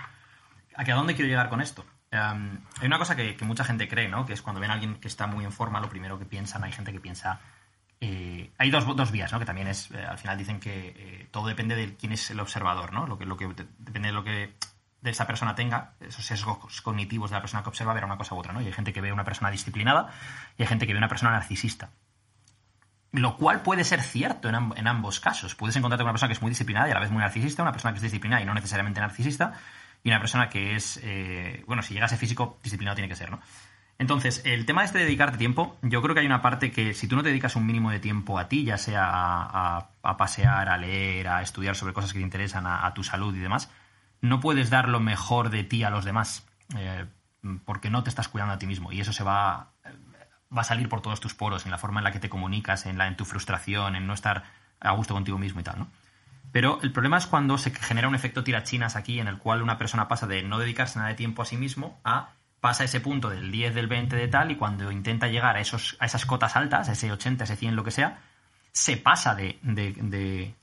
¿A dónde quiero llegar con esto? Em, hay una cosa que, mucha gente cree, ¿no? Que es cuando ven a alguien que está muy en forma, lo primero que piensan, hay gente que piensa... Eh, hay dos, dos, vías, ¿no? Que también es, al final dicen que todo depende de quién es el observador, ¿no? Lo que, lo que depende de lo que de esa persona tenga, esos sesgos cognitivos de la persona que observa, ver una cosa u otra, ¿no? Y hay gente que ve una persona disciplinada y hay gente que ve una persona narcisista. Lo cual puede ser cierto en, ambos casos. Puedes encontrarte con una persona que es muy disciplinada y a la vez muy narcisista, una persona que es disciplinada y no necesariamente narcisista, y una persona que es, eh, bueno, si llega a ser físico, disciplinado tiene que ser, ¿no? Entonces, el tema este de dedicarte tiempo, yo creo que hay una parte que si tú no te dedicas un mínimo de tiempo a ti, ya sea a, a- a pasear, a leer, a estudiar sobre cosas que te interesan, a, a tu salud y demás, no puedes dar lo mejor de ti a los demás, eh, porque no te estás cuidando a ti mismo y eso se va, va a salir por todos tus poros, en la forma en la que te comunicas, en, la, en tu frustración, en no estar a gusto contigo mismo y tal, ¿no? Pero el problema es cuando se genera un efecto tirachinas aquí en el cual una persona pasa de no dedicarse nada de tiempo a sí mismo a pasa ese punto del 10, del 20, de tal, y cuando intenta llegar a, esos, a esas cotas altas, a ese 80, ese 100, lo que sea, se pasa de, de, de,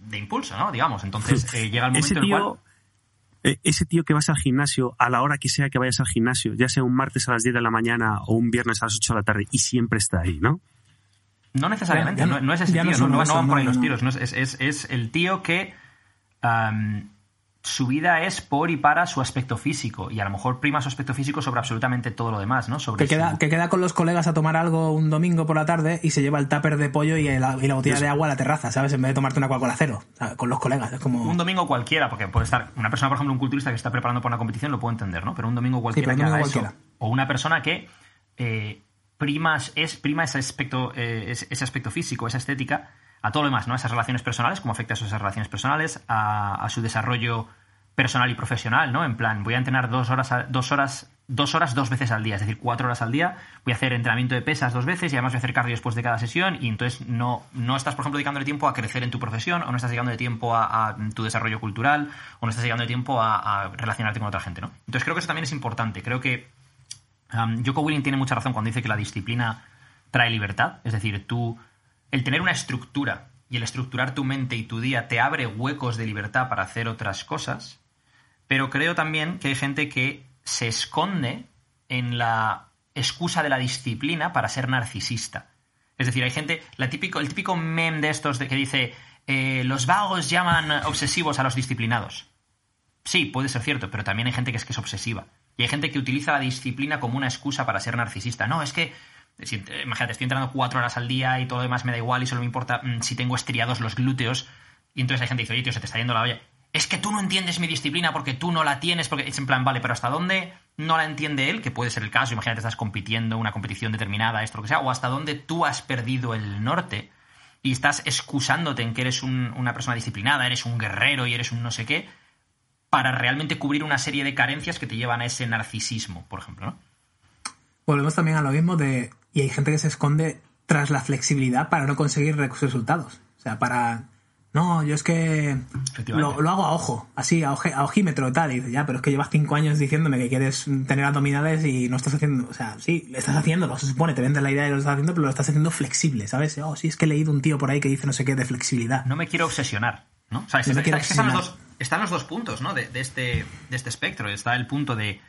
de impulso, ¿no? Digamos. Entonces eh, llega el momento en el cual... eh, ese tío que vas al gimnasio a la hora que sea que vayas al gimnasio, ya sea un martes a las 10 de la mañana o un viernes a las 8 de la tarde, y siempre está ahí, ¿no? No necesariamente, Ya no- no, no es ese tío, no, van por ahí no, los tiros, no es, es- es- es el tío que su vida es por y para su aspecto físico y a lo mejor prima su aspecto físico sobre absolutamente todo lo demás, ¿no? Sobre Que queda, su- que queda con los colegas a tomar algo un domingo por la tarde y se lleva el tupper de pollo y la, y la botella de agua a la terraza, ¿sabes? En vez de tomarte una Coca-Cola cero. Con los colegas. Es como. Un domingo cualquiera, porque puede estar una persona, por ejemplo, un culturista que está preparando para una competición, lo puedo entender, ¿no? Pero un domingo cualquiera que haga eso. O una persona que eh, prima, es, prima ese aspecto, eh, ese aspecto físico, esa estética, a todo lo demás, ¿no? Esas relaciones personales, cómo afecta a esas relaciones personales, a, su desarrollo personal y profesional, ¿no? En plan, voy a entrenar dos horas, dos horas, dos horas dos veces al día, es decir, cuatro horas al día, voy a hacer entrenamiento de pesas dos veces y además voy a hacer cardio después de cada sesión y entonces no, no estás, por ejemplo, dedicándole tiempo a crecer en tu profesión o no estás dedicándole tiempo a, tu desarrollo cultural o no estás dedicándole tiempo a, relacionarte con otra gente, ¿no? Entonces creo que eso también es importante, creo que Um, Joko Willing tiene mucha razón cuando dice que la disciplina trae libertad. Es decir, tú, el tener una estructura y el estructurar tu mente y tu día te abre huecos de libertad para hacer otras cosas. Pero creo también que hay gente que se esconde en la excusa de la disciplina para ser narcisista. Es decir, hay gente, la típico, el típico meme de estos de que dice eh, los vagos llaman obsesivos a los disciplinados. Sí, puede ser cierto, pero también hay gente que es que es obsesiva. Y hay gente que utiliza la disciplina como una excusa para ser narcisista. No, es que, imagínate, estoy entrenando cuatro horas al día y todo lo demás me da igual y solo me importa mm, si tengo estriados los glúteos. Y entonces hay gente que dice, oye, tío, se te está yendo la olla. Es que tú no entiendes mi disciplina porque tú no la tienes, porque es en plan, vale, pero ¿hasta dónde no la entiende él? Que puede ser el caso, imagínate, estás compitiendo una competición determinada, esto lo que sea, o hasta dónde tú has perdido el norte y estás excusándote en que eres un- una persona disciplinada, eres un guerrero y eres un no sé qué, para realmente cubrir una serie de carencias que te llevan a ese narcisismo, por ejemplo, ¿no? Volvemos también a lo mismo de. Y hay gente que se esconde tras la flexibilidad para no conseguir re- resultados. O sea, para. No, yo es que lo, lo hago a ojo, así, a, oje- a ojímetro y tal. Y dices, ya, pero es que llevas cinco años diciéndome que quieres tener abdominales y no estás haciendo. O sea, sí, lo estás haciéndolo, se supone, te vendes la idea de que lo estás haciendo, pero lo estás haciendo flexible, ¿sabes? Oh, sí, es que he leído un tío por ahí que dice no sé qué de flexibilidad. No me quiero obsesionar, ¿no? O sea, No está- están los, dos, están los dos puntos, ¿no? De, de este, de este espectro. Está el punto de...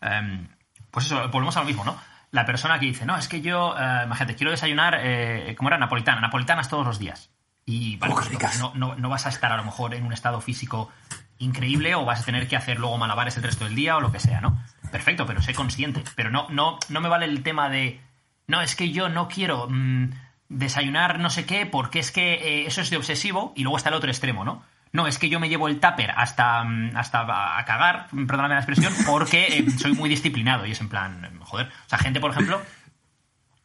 em, pues eso, volvemos a lo mismo, ¿no? La persona que dice, no, es que yo, eh, imagínate, quiero desayunar, eh, ¿cómo era? Napolitana, napolitanas todos los días. Y vale, pues, no, no, no vas a estar a lo mejor en un estado físico increíble o vas a tener que hacer luego malabares el resto del día o lo que sea, ¿no? Perfecto, pero sé consciente. Pero no, no, no me vale el tema de, no, es que yo no quiero mm, desayunar no sé qué porque es que eh, eso es de obsesivo y luego está el otro extremo, ¿no? No, es que yo me llevo el tupper hasta, mm, hasta a cagar, perdóname la expresión, porque eh, soy muy disciplinado y es en plan, joder. O sea, gente, por ejemplo,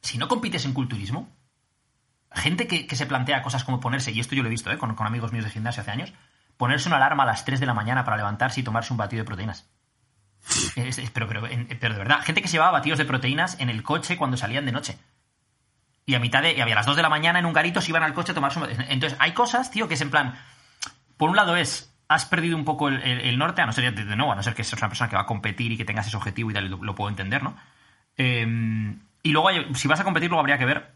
si no compites en culturismo, gente que, que se plantea cosas como ponerse, y esto yo lo he visto ¿eh? con, con amigos míos de gimnasio hace años, ponerse una alarma a las 3 de la mañana para levantarse y tomarse un batido de proteínas. Es- pero, pero, pero de verdad, gente que se llevaba batidos de proteínas en el coche cuando salían de noche. Y a mitad de, y a las 2 de la mañana en un garito se iban al coche a tomarse un Entonces, hay cosas, tío, que es en plan. Por un lado es. Has perdido un poco el, norte, a no ser de, nuevo, a no ser que seas una persona que va a competir y que tengas ese objetivo y tal, lo, puedo entender, ¿no? Eh, y luego, si vas a competir, luego habría que ver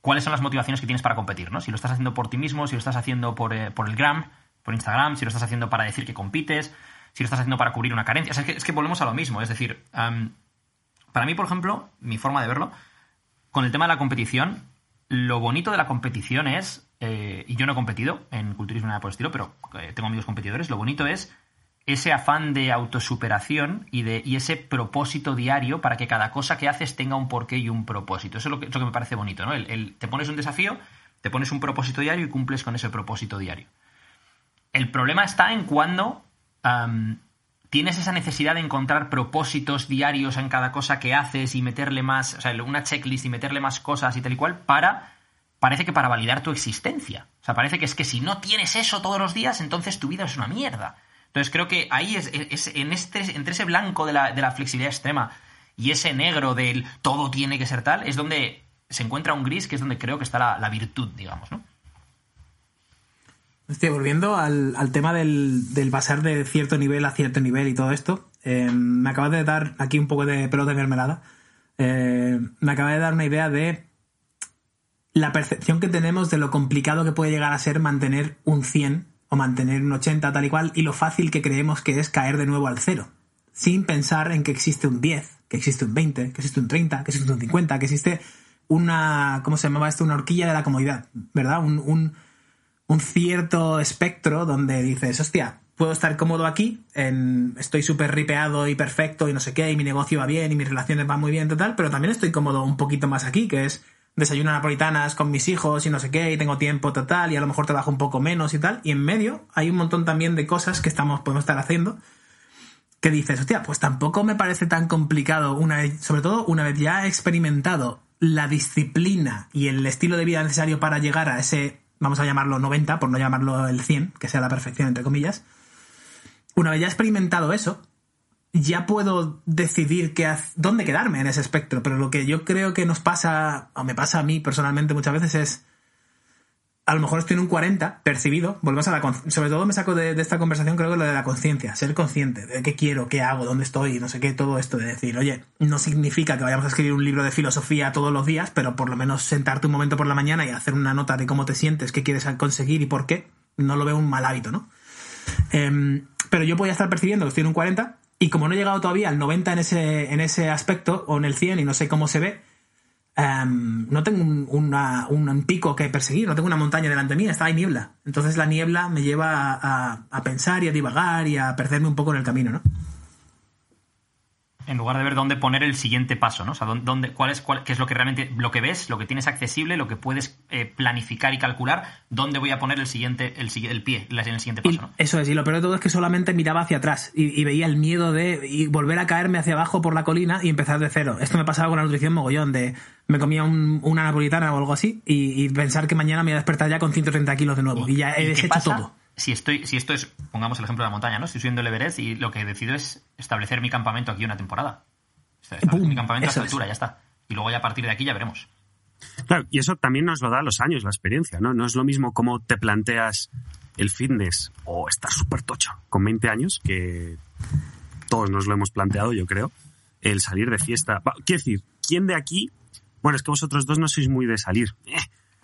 cuáles son las motivaciones que tienes para competir, ¿no? Si lo estás haciendo por ti mismo, si lo estás haciendo por, eh, por el gram, por Instagram, si lo estás haciendo para decir que compites, si lo estás haciendo para cubrir una carencia. O sea, es, que, es que volvemos a lo mismo. Es decir, para mí, por ejemplo, mi forma de verlo, con el tema de la competición, lo bonito de la competición es, eh, y yo no he competido en culturismo nada por el estilo, pero eh, tengo amigos competidores, lo bonito es ese afán de autosuperación y, de, y ese propósito diario para que cada cosa que haces tenga un porqué y un propósito. Eso es lo que, es lo que me parece bonito, ¿no? El- te pones un desafío, te pones un propósito diario y cumples con ese propósito diario. El problema está en cuando tienes esa necesidad de encontrar propósitos diarios en cada cosa que haces y meterle más, o sea, una checklist y meterle más cosas y tal y cual para parece que para validar tu existencia. O sea, parece que es que si no tienes eso todos los días, entonces tu vida es una mierda. Entonces creo que ahí es, en este, entre ese blanco de la, de la flexibilidad extrema y ese negro del todo tiene que ser tal, es donde se encuentra un gris, que es donde creo que está la, la virtud, digamos, ¿no? Hostia, volviendo al, al tema del, del, pasar de cierto nivel a cierto nivel y todo esto, eh, me acabas de dar aquí un poco de pelota de mermelada. Eh, me acaba de dar una idea de la percepción que tenemos de lo complicado que puede llegar a ser mantener un 100 o mantener un 80 tal y cual y lo fácil que creemos que es caer de nuevo al cero, sin pensar en que existe un 10, que existe un 20, que existe un 30, que existe un 50, que existe una, ¿cómo se llamaba esto? Una horquilla de la comodidad, ¿verdad? Un, un, un cierto espectro donde dices, hostia, puedo estar cómodo aquí, en, estoy súper ripeado y perfecto y no sé qué, y mi negocio va bien y mis relaciones van muy bien, total, pero también estoy cómodo un poquito más aquí, que es desayuno napolitanas con mis hijos y no sé qué, y tengo tiempo total, y a lo mejor trabajo un poco menos y tal, y en medio hay un montón también de cosas que estamos, podemos estar haciendo, que dices, hostia, pues tampoco me parece tan complicado, una sobre todo una vez ya he experimentado la disciplina y el estilo de vida necesario para llegar a ese vamos a llamarlo 90, por no llamarlo el 100, que sea la perfección, entre comillas. Una vez ya experimentado eso, ya puedo decidir qué, dónde quedarme en ese espectro. Pero lo que yo creo que nos pasa, o me pasa a mí personalmente muchas veces, es a lo mejor estoy en un 40 percibido, volvemos a la sobre todo me saco de, esta conversación creo que lo de la conciencia, ser consciente de qué quiero, qué hago, dónde estoy, no sé qué, todo esto de decir, oye, no significa que vayamos a escribir un libro de filosofía todos los días, pero por lo menos sentarte un momento por la mañana y hacer una nota de cómo te sientes, qué quieres conseguir y por qué, no lo veo un mal hábito, ¿no? Eh, pero yo voy a estar percibiendo que estoy en un 40 y como no he llegado todavía al 90 en ese, en ese aspecto, o en el 100 y no sé cómo se ve, Um, no tengo un, un, pico que perseguir, no tengo una montaña delante mía, está ahí niebla. Entonces la niebla me lleva a, a, pensar y a divagar y a perderme un poco en el camino, ¿no? En lugar de ver dónde poner el siguiente paso, ¿no? O sea, dónde, cuál es, cuál, qué es lo que realmente, lo que ves, lo que tienes accesible, lo que puedes eh, planificar y calcular, dónde voy a poner el siguiente, el, el pie en el siguiente paso, ¿no? Eso es, y lo peor de todo es que solamente miraba hacia atrás y, y, veía el miedo de volver a caerme hacia abajo por la colina y empezar de cero. Esto me pasaba con la nutrición mogollón, de me comía un, una napolitana o algo así y, y, pensar que mañana me iba a despertar ya con 130 kilos de nuevo. Y, ya he deshecho todo si estoy, si esto es, pongamos el ejemplo de la montaña, ¿no? Estoy subiendo el Everest y lo que decido es establecer mi campamento aquí una temporada. Establezco mi campamento a esta altura, ya está. Y luego ya a partir de aquí ya veremos. Claro, y eso también nos lo da los años, la experiencia, ¿no? No es lo mismo cómo te planteas el fitness o estar súper tocho con 20 años, que todos nos lo hemos planteado, yo creo, el salir de fiesta. Quiero decir, ¿quién de aquí? Bueno, es que vosotros dos no sois muy de salir. Eh,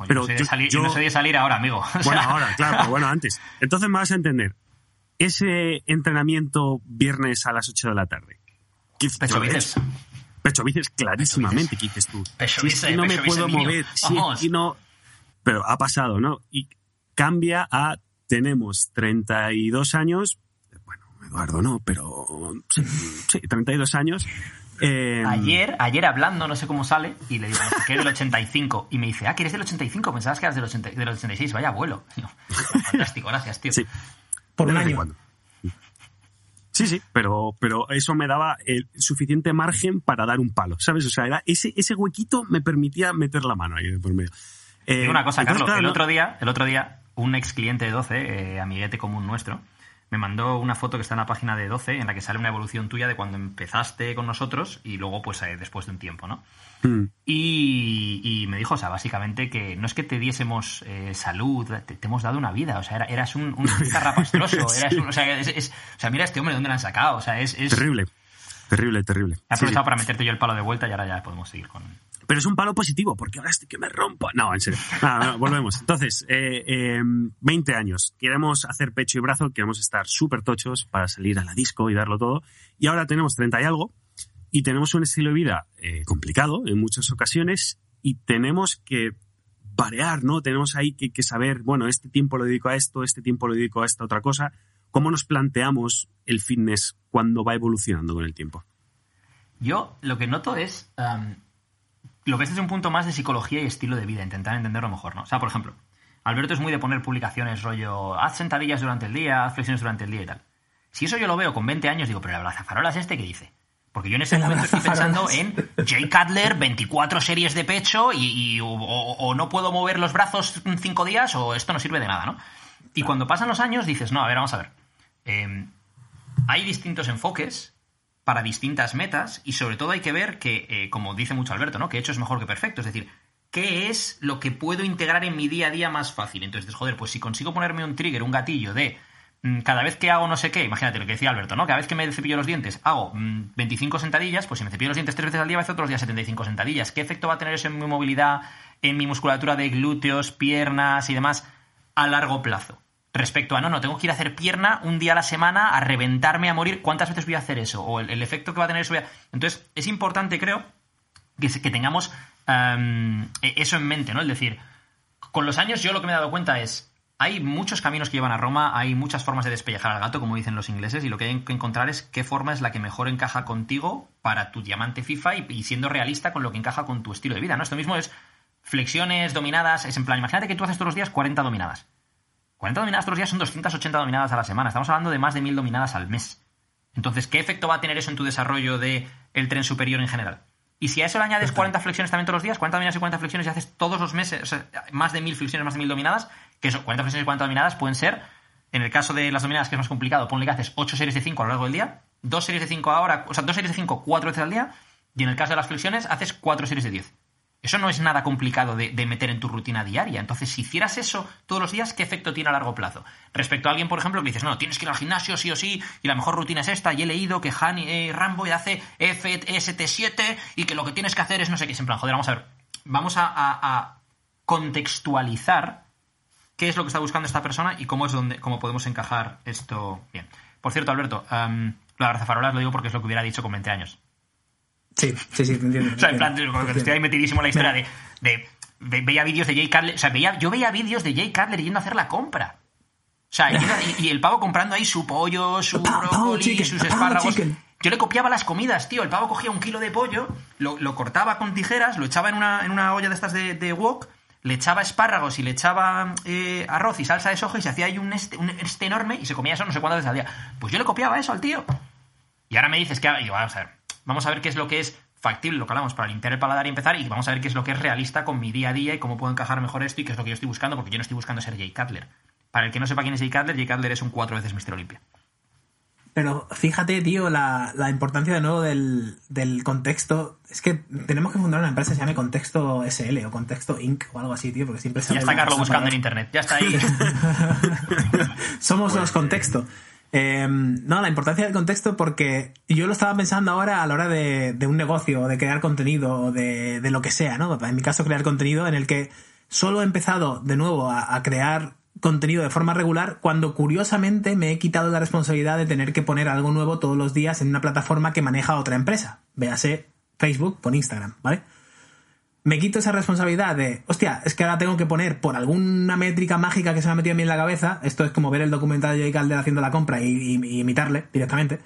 pero yo, no salir, yo, no soy de salir ahora, amigo. Bueno, ahora, claro, pero bueno, antes. Entonces me vas a entender. Ese entrenamiento viernes a las 8 de la tarde. Pecho bíceps. Pecho bíceps clarísimamente, ¿qué dices tú? Pecho bíceps, si no me puedo mover, si no... Pero ha pasado, ¿no? Y cambia a tenemos 32 años, bueno, Eduardo no, pero sí, sí 32 años. Eh, ayer, ayer hablando, no sé cómo sale, y le digo, que es del 85, y me dice, ah, que eres del 85, pensabas que eras del, 80, del 86, vaya abuelo. fantástico, gracias, tío. Sí. Por un año. Sí, sí, pero, pero eso me daba el suficiente margen para dar un palo, ¿sabes? O sea, era ese, ese huequito me permitía meter la mano ahí por medio. Eh, una cosa, Carlos, el, otro día, el otro día, un ex cliente de 12, eh, amiguete común nuestro, me mandó una foto que está en la página de 12 en la que sale una evolución tuya de cuando empezaste con nosotros y luego pues eh, después de un tiempo, ¿no? Mm. Y, y, me dijo, o sea, básicamente que no es que te diésemos eh, salud, te, te, hemos dado una vida, o sea, era, eras un, un carrapastroso, sí. eras un, o, sea, es, es, o sea, mira este hombre, ¿de dónde lo han sacado? O sea, es... es... Terrible, terrible, terrible. He aprovechado sí, para meterte yo el palo de vuelta y ahora ya podemos seguir con... Pero es un palo positivo, porque ahora estoy que me rompo. No, en serio. Volvemos. Entonces, eh, eh, 20 años. Queremos hacer pecho y brazo, queremos estar súper tochos para salir a la disco y darlo todo. Y ahora tenemos 30 y algo y tenemos un estilo de vida eh, complicado en muchas ocasiones y tenemos que variar, ¿no? Tenemos ahí que, saber, bueno, este tiempo lo dedico a esto, este tiempo lo dedico a esta otra cosa. ¿Cómo nos planteamos el fitness cuando va evolucionando con el tiempo? Yo lo que noto es lo que es desde un punto más de psicología y estilo de vida, intentar entenderlo mejor, ¿no? O sea, por ejemplo, Alberto es muy de poner publicaciones rollo, haz sentadillas durante el día, haz flexiones durante el día y tal. Si eso yo lo veo con 20 años, digo, pero el abrazafarolas este que dice. Porque yo en ese momento estoy pensando en Jay Cutler, 24 series de pecho y, o, no puedo mover los brazos cinco días o esto no sirve de nada, ¿no? Y cuando pasan los años dices, no, a ver, vamos a ver. Em, hay distintos enfoques para distintas metas y sobre todo hay que ver que, eh, como dice mucho Alberto, ¿no? Que hecho es mejor que perfecto. Es decir, ¿qué es lo que puedo integrar en mi día a día más fácil? Entonces, joder, pues si consigo ponerme un trigger, un gatillo de Mm, cada vez que hago no sé qué, imagínate lo que decía Alberto, ¿no? Cada vez que me cepillo los dientes hago 25 mm, sentadillas, pues si me cepillo los dientes tres veces al día, voy a hacer otros días 75 sentadillas. ¿Qué efecto va a tener eso en mi movilidad, en mi musculatura de glúteos, piernas y demás a largo plazo? Respecto a, no, no, tengo que ir a hacer pierna un día a la semana a reventarme a morir, ¿cuántas veces voy a hacer eso? O el, efecto que va a tener eso. Entonces, es importante, creo, que, que tengamos e, eso en mente, ¿no? Es decir, con los años yo lo que me he dado cuenta es, hay muchos caminos que llevan a Roma, hay muchas formas de despellejar al gato, como dicen los ingleses, y lo que hay que encontrar es qué forma es la que mejor encaja contigo para tu diamante FIFA y, siendo realista con lo que encaja con tu estilo de vida, ¿no? Esto mismo es flexiones, dominadas, es en plan, imagínate que tú haces todos los días 40 dominadas. 40 dominadas todos los días son 280 dominadas a la semana, estamos hablando de más de 1000 dominadas al mes. Entonces, ¿qué efecto va a tener eso en tu desarrollo del el tren superior en general? Y si a eso le añades 40 flexiones también todos los días, 40 dominadas y 40 flexiones y haces todos los meses, o sea, más de 1000 flexiones, más de 1000 dominadas, que eso, 40 flexiones y 40 dominadas pueden ser, en el caso de las dominadas que es más complicado, ponle que haces 8 series de 5 a lo largo del día, 2 series de 5 ahora, o sea, 2 series de 5 4 veces al día, y en el caso de las flexiones haces 4 series de 10. Eso no es nada complicado de, meter en tu rutina diaria. Entonces, si hicieras eso todos los días, ¿qué efecto tiene a largo plazo? Respecto a alguien, por ejemplo, que dices, no, tienes que ir al gimnasio sí o sí, y la mejor rutina es esta, y he leído que Han, eh, Rambo hace FST7 y que lo que tienes que hacer es no sé qué. Es en plan, joder, vamos a ver. Vamos a, contextualizar qué es lo que está buscando esta persona y cómo es donde, cómo podemos encajar esto bien. Por cierto, Alberto, um, lo de lo digo porque es lo que hubiera dicho con 20 años. Sí, sí, sí, te entiendo. o sea, en plan, estoy ahí metidísimo en la historia de, de, Veía vídeos de Jay Cutler. O sea, veía, yo veía vídeos de Jay Cutler yendo a hacer la compra. O sea, y, el pavo comprando ahí su pollo, su brócoli, sus espárragos. Yo le copiaba las comidas, tío. El pavo cogía un kilo de pollo, lo, lo cortaba con tijeras, lo echaba en una, en una olla de estas de, de wok, le echaba espárragos y le echaba eh, arroz y salsa de soja y se hacía ahí un este, un este enorme y se comía eso no sé cuántas veces al día. Pues yo le copiaba eso al tío. Y ahora me dices que... Y yo, vamos a ver, Vamos a ver qué es lo que es factible, lo que hablamos, para limpiar el paladar y empezar, y vamos a ver qué es lo que es realista con mi día a día y cómo puedo encajar mejor esto y qué es lo que yo estoy buscando, porque yo no estoy buscando ser Jay Cutler. Para el que no sepa quién es Jay Cutler, Jay Cutler es un cuatro veces Mr. Olympia. Pero fíjate, tío, la, importancia de nuevo del, contexto. Es que tenemos que fundar una empresa que se llame Contexto SL o Contexto Inc. o algo así, tío, porque siempre Ya está Carlos buscando en internet, ya está ahí. Somos los contextos. Em, no, la importancia del contexto porque yo lo estaba pensando ahora a la hora de, un negocio, de crear contenido, o de, lo que sea, ¿no? En mi caso, crear contenido en el que solo he empezado de nuevo a, crear contenido de forma regular cuando curiosamente me he quitado la responsabilidad de tener que poner algo nuevo todos los días en una plataforma que maneja otra empresa. Véase Facebook con Instagram, ¿vale? Me quito esa responsabilidad de, hostia, es que ahora tengo que poner por alguna métrica mágica que se me ha metido a mí en la cabeza, esto es como ver el documental de Calder haciendo la compra y, imitarle directamente,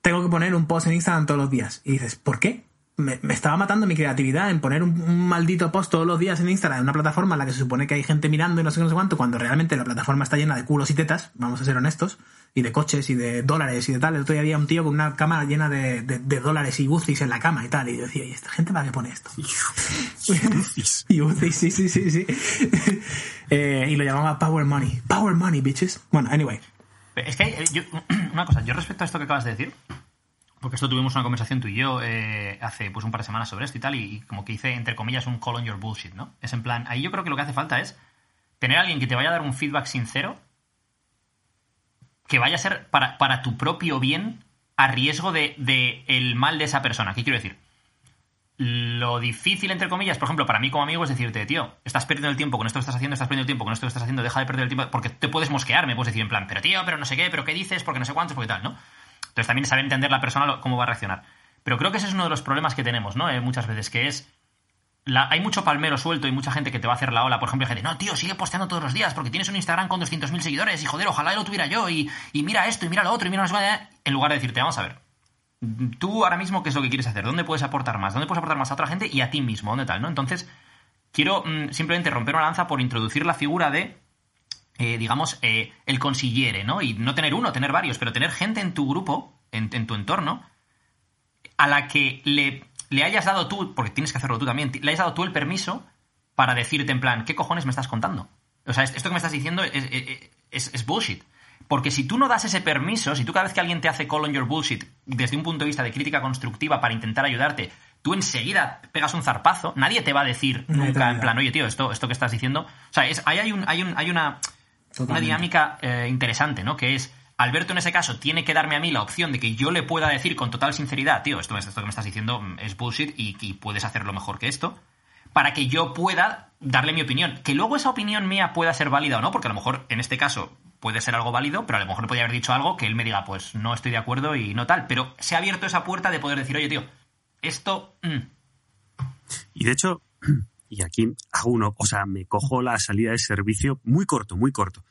tengo que poner un post en Instagram todos los días. Y dices, ¿por qué? Me, estaba matando mi creatividad en poner un, maldito post todos los días en Instagram, en una plataforma en la que se supone que hay gente mirando y no sé qué, no sé cuánto, cuando realmente la plataforma está llena de culos y tetas, vamos a ser honestos y de coches y de dólares y de tal. El otro día había un tío con una cama llena de, dólares y UCIs en la cama y tal. Y yo decía, ¿y esta gente para qué pone esto? y UCIs, sí, sí, sí, sí. Eh, y lo llamaba Power Money. Power Money, bitches. Bueno, anyway. Es que eh, yo, una cosa, yo respecto a esto que acabas de decir, porque esto tuvimos una conversación tú y yo eh, hace pues un par de semanas sobre esto y tal, y, como que hice, entre comillas, un call on your bullshit, ¿no? Es en plan, ahí yo creo que lo que hace falta es tener a alguien que te vaya a dar un feedback sincero que vaya a ser para, tu propio bien a riesgo de, el mal de esa persona. ¿Qué quiero decir? Lo difícil, entre comillas, por ejemplo, para mí como amigo es decirte, tío, estás perdiendo el tiempo con esto que estás haciendo, estás perdiendo el tiempo con esto que estás haciendo, deja de perder el tiempo, porque te puedes mosquear, me puedes decir en plan, pero tío, pero no sé qué, pero qué dices, porque no sé cuántos, porque tal, ¿no? Entonces también saber entender la persona cómo va a reaccionar. Pero creo que ese es uno de los problemas que tenemos, ¿no? Eh, muchas veces, que es hay mucho palmero suelto y mucha gente que te va a hacer la ola. Por ejemplo, gente, no, tío, sigue posteando todos los días porque tienes un Instagram con 200.000 seguidores y joder, ojalá lo tuviera yo y, mira esto y mira lo otro y mira lo En lugar de decirte, vamos a ver, tú ahora mismo, ¿qué es lo que quieres hacer? ¿Dónde puedes aportar más? ¿Dónde puedes aportar más a otra gente y a ti mismo? ¿Dónde tal? ¿no? Entonces, quiero mm, simplemente romper una lanza por introducir la figura de eh, digamos, eh, el consillere, ¿no? Y no tener uno, tener varios, pero tener gente en tu grupo, en, en tu entorno, a la que le, le hayas dado tú, porque tienes que hacerlo tú también, le hayas dado tú el permiso para decirte en plan, ¿qué cojones me estás contando? O sea, esto que me estás diciendo es, es, es, es bullshit. Porque si tú no das ese permiso, si tú cada vez que alguien te hace call on your bullshit desde un punto de vista de crítica constructiva para intentar ayudarte, tú enseguida pegas un zarpazo, nadie te va a decir nunca en plan, oye tío, esto, esto que estás diciendo. O sea, es, ahí hay, un, hay, un, hay una, una dinámica eh, interesante, ¿no? Que es, Alberto en ese caso tiene que darme a mí la opción de que yo le pueda decir con total sinceridad, tío, esto, esto que me estás diciendo es bullshit y, y puedes hacerlo mejor que esto, para que yo pueda darle mi opinión. Que luego esa opinión mía pueda ser válida o no, porque a lo mejor en este caso puede ser algo válido, pero a lo mejor podría haber dicho algo que él me diga, pues no estoy de acuerdo y no tal. Pero se ha abierto esa puerta de poder decir, oye, tío, esto. mm, Y de hecho, y aquí hago uno, o sea, me cojo la salida de servicio muy corto, muy corto.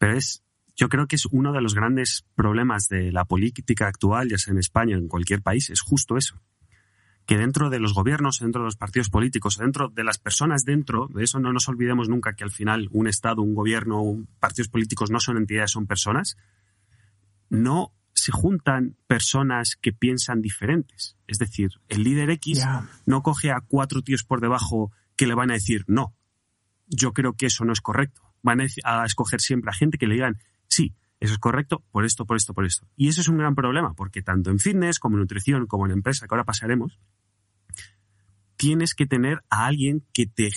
Pero es, yo creo que es uno de los grandes problemas de la política actual, ya sea en España o en cualquier país, es justo eso. Que dentro de los gobiernos, dentro de los partidos políticos, dentro de las personas dentro, de eso no nos olvidemos nunca que al final un Estado, un gobierno, un- partidos políticos no son entidades, son personas, no se juntan personas que piensan diferentes. Es decir, el líder X no coge a cuatro tíos por debajo que le van a decir no. Yo creo que eso no es correcto. Van a, escoger siempre a gente que le digan sí, eso es correcto por esto, por esto, por esto. Y eso es un gran problema, porque tanto en fitness como en nutrición, como en empresa, que ahora pasaremos, tienes que tener a alguien que te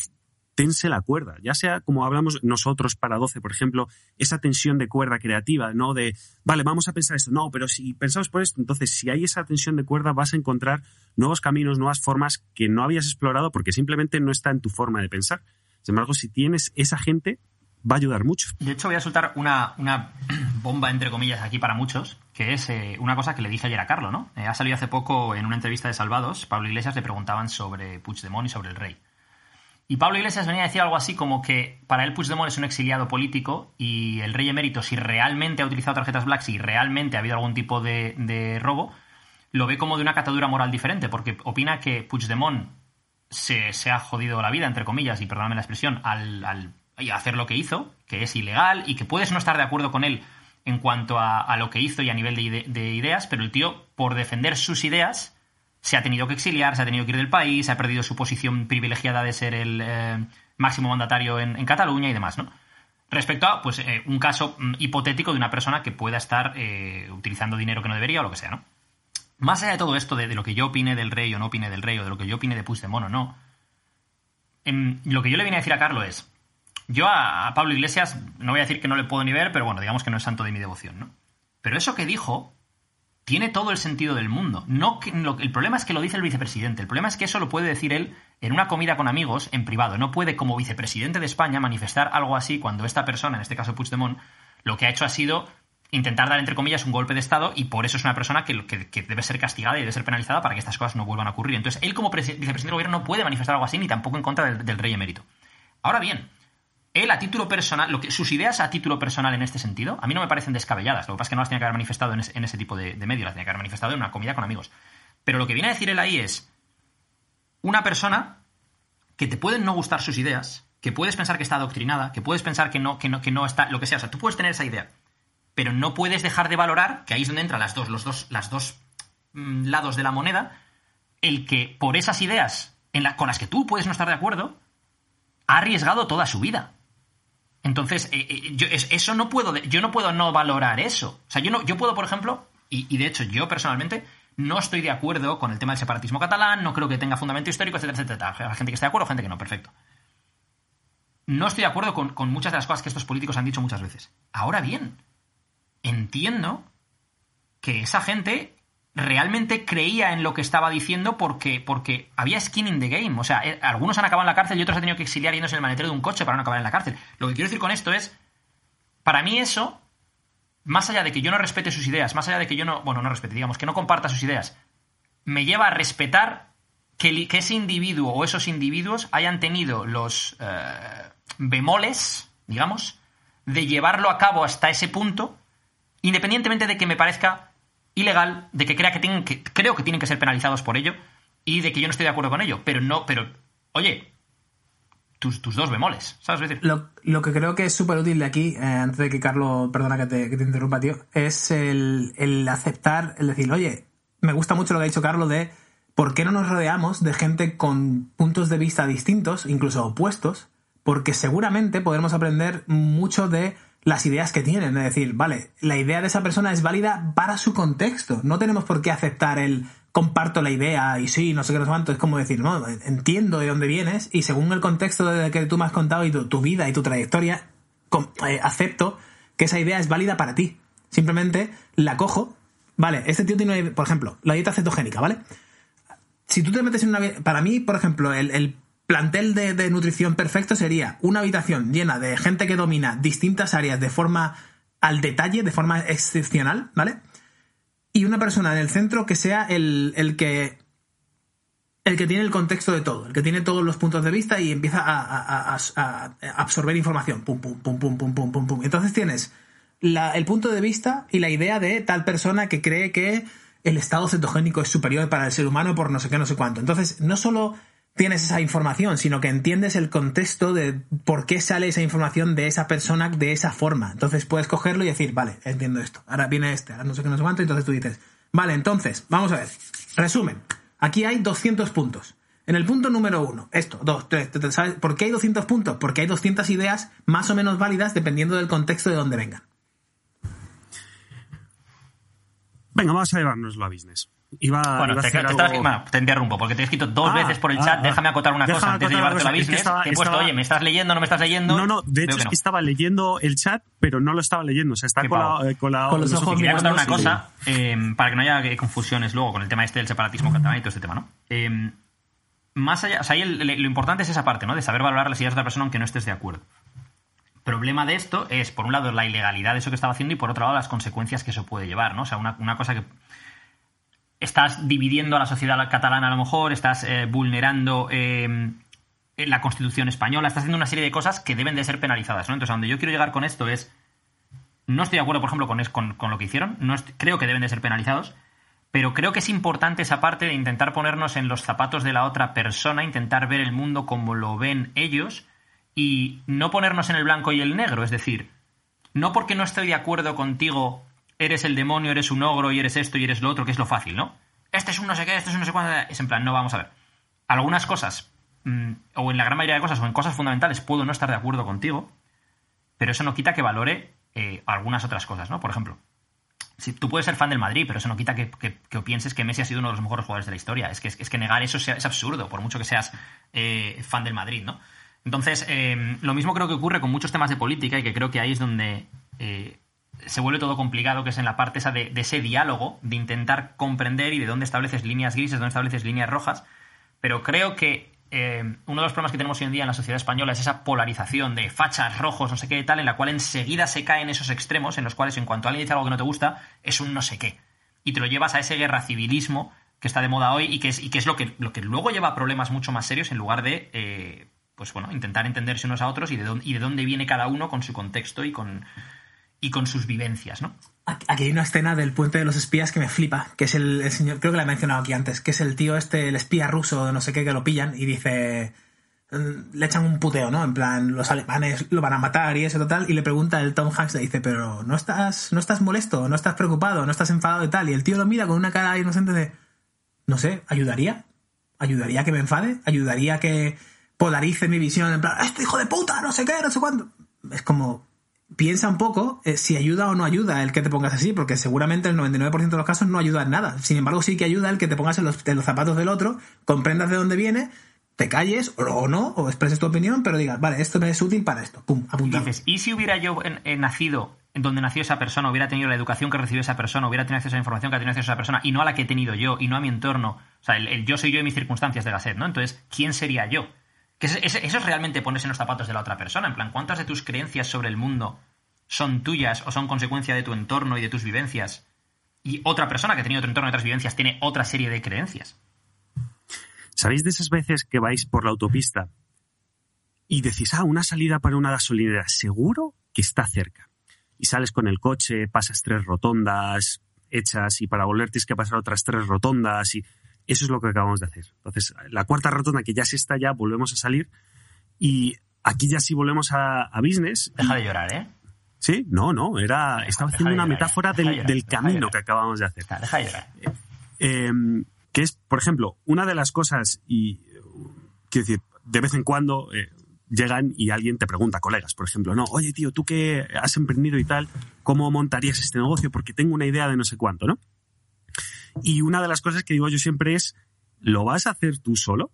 tense la cuerda, ya sea como hablamos nosotros para 12, por ejemplo, esa tensión de cuerda creativa, ¿no? De, vale, vamos a pensar esto, no, pero si pensamos por esto, entonces si hay esa tensión de cuerda vas a encontrar nuevos caminos, nuevas formas que no habías explorado porque simplemente no está en tu forma de pensar. Sin embargo, si tienes esa gente, va a ayudar mucho. De hecho, voy a soltar una, una bomba, entre comillas, aquí para muchos, que es eh, una cosa que le dije ayer a Carlo, ¿no? Eh, ha salido hace poco en una entrevista de Salvados, Pablo Iglesias le preguntaban sobre Puigdemont y sobre el rey. Y Pablo Iglesias venía a decir algo así como que para él Puigdemont es un exiliado político y el rey emérito, si realmente ha utilizado tarjetas black, si realmente ha habido algún tipo de, robo, lo ve como de una catadura moral diferente, porque opina que Puigdemont se, se ha jodido la vida, entre comillas, y perdóname la expresión, al y hacer lo que hizo, que es ilegal y que puedes no estar de acuerdo con él en cuanto a, a lo que hizo y a nivel de, de ideas, pero el tío, por defender sus ideas, se ha tenido que exiliar, se ha tenido que ir del país, ha perdido su posición privilegiada de ser el eh, máximo mandatario en, en Cataluña y demás, ¿no? Respecto a pues, eh, un caso mm, hipotético de una persona que pueda estar eh, utilizando dinero que no debería o lo que sea, ¿no? Más allá de todo esto, de, de lo que yo opine del rey o no opine del rey, o de lo que yo opine de Puigdemont o no, em, lo que yo le vine a decir a Carlos es, yo a, Pablo Iglesias no voy a decir que no le puedo ni ver, pero bueno, digamos que no es santo de mi devoción, ¿no? Pero eso que dijo tiene todo el sentido del mundo. No que- el problema es que lo dice el vicepresidente. El problema es que eso lo puede decir él en una comida con amigos en privado. No puede, como vicepresidente de España, manifestar algo así cuando esta persona, en este caso Puigdemont, lo que ha hecho ha sido intentar dar, entre comillas, un golpe de Estado y por eso es una persona que, debe ser castigada y debe ser penalizada para que estas cosas no vuelvan a ocurrir. Entonces, él como presi- vicepresidente del gobierno no puede manifestar algo así ni tampoco en contra del rey emérito. Ahora bien, él a título personal, sus ideas a título personal en este sentido, a mí no me parecen descabelladas. Lo que pasa es que no las tenía que haber manifestado en ese, tipo de, de medio, las tenía que haber manifestado en una comida con amigos. Pero lo que viene a decir él ahí es una persona que te pueden no gustar sus ideas, que puedes pensar que está adoctrinada, que puedes pensar que no, está, lo que sea. O sea, tú puedes tener esa idea, pero no puedes dejar de valorar, que ahí es donde entran las dos, los dos, las dos mm, lados de la moneda, el que por esas ideas con las que tú puedes no estar de acuerdo, ha arriesgado toda su vida. Entonces, eh, eh, yo, es- eso no puedo, yo no puedo no valorar eso. O sea, yo no, yo puedo, por ejemplo, y, de hecho yo personalmente no estoy de acuerdo con el tema del separatismo catalán, no creo que tenga fundamento histórico, etcétera, etcétera. Hay gente que está de acuerdo, gente que no, perfecto. No estoy de acuerdo con muchas de las cosas que estos políticos han dicho muchas veces. Ahora bien, entiendo que esa gente realmente creía en lo que estaba diciendo porque, porque había skin in the game. O sea, eh, algunos han acabado en la cárcel y otros han tenido que exiliar yéndose en el maletero de un coche para no acabar en la cárcel. Lo que quiero decir con esto es, para mí eso, más allá de que yo no respete sus ideas, más allá de que yo no, bueno, no respete, digamos, que no comparta sus ideas, me lleva a respetar que, ese individuo o esos individuos hayan tenido los eh, bemoles, digamos, de llevarlo a cabo hasta ese punto, independientemente de que me parezca ilegal, de que crea que tienen que creo que tienen que ser penalizados por ello y de que yo no estoy de acuerdo con ello, pero no, pero oye, tus, tus dos bemoles, ¿sabes? Lo, lo que creo que es súper útil de aquí, eh, antes de que Carlos, perdona que te, que te interrumpa, tío, es el, el aceptar, el decir, oye, me gusta mucho lo que ha dicho Carlos de por qué no nos rodeamos de gente con puntos de vista distintos, incluso opuestos, porque seguramente podremos aprender mucho de las ideas que tienen. Es decir, vale, la idea de esa persona es válida para su contexto. No tenemos por qué aceptar el comparto la idea y sí, no sé qué, no sé cuánto. Es como decir, no, entiendo de dónde vienes y según el contexto de que tú me has contado y tu, vida y tu trayectoria, eh, acepto que esa idea es válida para ti. Simplemente la cojo. Vale, este tío tiene, por ejemplo, la dieta cetogénica, ¿vale? si tú te metes en una... Para mí, por ejemplo, el plantel de, nutrición perfecto sería una habitación llena de gente que domina distintas áreas de forma al detalle, de forma excepcional, ¿vale? Y una persona en el centro que sea el, el que... El que tiene el contexto de todo, el que tiene todos los puntos de vista y empieza a- a absorber información. Pum, pum, pum, pum, pum, pum, pum, pum. Entonces tienes la- el punto de vista y la idea de tal persona que cree que el estado cetogénico es superior para el ser humano por no sé qué, no sé cuánto. Entonces, no solo tienes esa información, sino que entiendes el contexto de por qué sale esa información de esa persona de esa forma. Entonces puedes cogerlo y decir, vale, entiendo esto. Ahora viene este, ahora no sé qué, no sé cuánto. Entonces tú dices, vale, entonces, vamos a ver. Resumen. Aquí hay 200 puntos. En el punto número uno, esto, dos, tres, ¿sabes? ¿Por qué hay 200 puntos? Porque hay 200 ideas más o menos válidas dependiendo del contexto de donde vengan. Venga, vamos a llevárnoslo a business. Iba, Bueno, iba a hacer te algo- te interrumpo, porque te he escrito dos Ah, veces por el ah, chat. ah. Déjame acotar una Déjame cosa antes de acotar llevarte la es que business. estaba- te he puesto, estaba- oye, ¿me estás leyendo no me estás leyendo? No, no, de hecho que es no. que estaba leyendo el chat, pero no lo estaba leyendo. O sea, está la, eh, con la- Con los ojos ojos Quería contar mirando, una cosa, eh, para que no haya eh, confusiones luego con el tema este del separatismo catalán y todo este tema, ¿no? Eh, más allá, o sea, ahí el- lo importante es esa parte, ¿no? De saber valorar las ideas de otra persona aunque no estés de acuerdo. Problema de esto es, por un lado, la ilegalidad de eso que estaba haciendo y por otro lado, las consecuencias que eso puede llevar, ¿no? O sea, una, una cosa que estás dividiendo a la sociedad catalana a lo mejor, estás eh, vulnerando eh, la Constitución española, estás haciendo una serie de cosas que deben de ser penalizadas, ¿no? Entonces, donde yo quiero llegar con esto es, no estoy de acuerdo, por ejemplo, con, lo que hicieron, no creo que deben de ser penalizados, pero creo que es importante esa parte de intentar ponernos en los zapatos de la otra persona, intentar ver el mundo como lo ven ellos y no ponernos en el blanco y el negro, es decir, no porque no estoy de acuerdo contigo, eres el demonio, eres un ogro y eres esto y eres lo otro, que es lo fácil, ¿no? Este es un no sé qué, este es un no sé cuánto. Es en plan, no, vamos a ver. Algunas cosas, mm, o en la gran mayoría de cosas, o en cosas fundamentales, puedo no estar de acuerdo contigo, pero eso no quita que valore eh, algunas otras cosas, ¿no? Por ejemplo, si tú puedes ser fan del Madrid, pero eso no quita que, que- que pienses que Messi ha sido uno de los mejores jugadores de la historia. Es que, es que negar eso es absurdo, por mucho que seas eh, fan del Madrid, ¿no? Entonces, eh, lo mismo creo que ocurre con muchos temas de política y que creo que ahí es donde se vuelve todo complicado, que es en la parte esa de, de ese diálogo, de intentar comprender y de dónde estableces líneas grises, dónde estableces líneas rojas. Pero creo que eh, uno de los problemas que tenemos hoy en día en la sociedad española es esa polarización de fachas, rojos, no sé qué tal, en la cual enseguida se caen esos extremos, en los cuales en cuanto alguien dice algo que no te gusta, es un no sé qué. Y te lo llevas a ese guerra civilismo que está de moda hoy y que es, y que, es lo, que, lo que luego lleva a problemas mucho más serios en lugar de, eh, pues bueno, intentar entenderse unos a otros y de, dónde, y de dónde viene cada uno con su contexto y con, y con sus vivencias, ¿no? Aquí hay una escena del puente de los espías que me flipa, que es el, señor, creo que la he mencionado aquí antes, que es el tío este, el espía ruso no sé qué, que lo pillan y dice, mm, le echan un puteo, ¿no? En plan, los alemanes lo van a matar y eso total, y le pregunta el Tom Hanks, le dice, pero no estás, no estás molesto, no estás preocupado, no estás enfadado y tal, y el tío lo mira con una cara inocente de, no sé, ¿ayudaría? ¿Ayudaría que me enfade? ¿Ayudaría que polarice mi visión? En plan, este hijo de puta, no sé qué, no sé cuándo. Es como, piensa un poco eh, si ayuda o no ayuda el que te pongas así, porque seguramente el 99% de los casos no ayuda en nada. Sin embargo, sí que ayuda el que te pongas en los, zapatos del otro, comprendas de dónde viene, te calles o, no, o expreses tu opinión, pero digas, vale, esto me es útil para esto. Pum, apuntado. dices, ¿y si hubiera yo en- en nacido en donde nació esa persona, hubiera tenido la educación que recibió esa persona, hubiera tenido acceso a la información que ha tenido esa persona y no a la que he tenido yo y no a mi entorno? O sea, el, el yo soy yo y mis circunstancias de la sed, ¿no? Entonces, ¿quién sería yo? Que es- es- eso es realmente ponerse en los zapatos de la otra persona. En plan, ¿cuántas de tus creencias sobre el mundo son tuyas o son consecuencia de tu entorno y de tus vivencias? Y otra persona que ha tenido otro entorno y otras vivencias tiene otra serie de creencias. ¿Sabéis de esas veces que vais por la autopista y decís, ah, una salida para una gasolinera, seguro que está cerca? Y sales con el coche, pasas tres rotondas hechas y para volver tienes que pasar otras tres rotondas y eso es lo que acabamos de hacer. Entonces, la cuarta rotonda que ya se está ya, volvemos a salir Y aquí ya sí volvemos a, a business. Deja de llorar, ¿eh? Sí, no, no, era, estaba haciendo una metáfora del, llorar, del camino que acabamos de hacer. Deja, de llorar. Eh, que es, por ejemplo, una de las cosas, y quiero decir, de vez en cuando eh, llegan y alguien te pregunta, colegas, por ejemplo, no, oye tío, tú que has emprendido y tal, ¿cómo montarías este negocio? Porque tengo una idea de no sé cuánto, ¿no? Y una de las cosas que digo yo siempre es, ¿lo vas a hacer tú solo?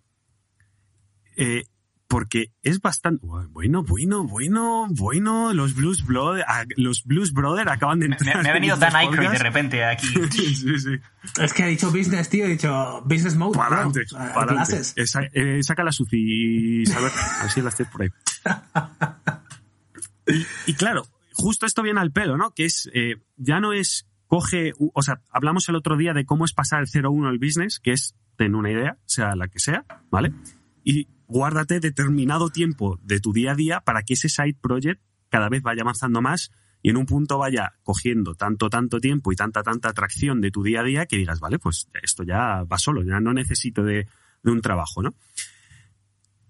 Eh, porque es bastante bueno, bueno, bueno, bueno. Los Blues Brothers, los Blues Brother acaban de entrar. me- me ha en venido Dan Aykroyd de repente aquí. sí, sí. Es que he dicho business, tío, he dicho business mode. Para adelante, para adelante. Eh, sa- saca la Suci, Isabel, a ver si la estés por ahí. Y, y claro, justo esto viene al pelo, ¿no? Que es, eh, ya no es, coge, o sea, hablamos el otro día de cómo es pasar el 0-1 al business, que es tener una idea, sea la que sea, ¿vale? Y guárdate determinado tiempo de tu día a día para que ese side project cada vez vaya avanzando más y en un punto vaya cogiendo tanto, tanto tiempo y tanta, tanta atracción de tu día a día que digas, vale, pues esto ya va solo, ya no necesito de, de un trabajo, ¿no?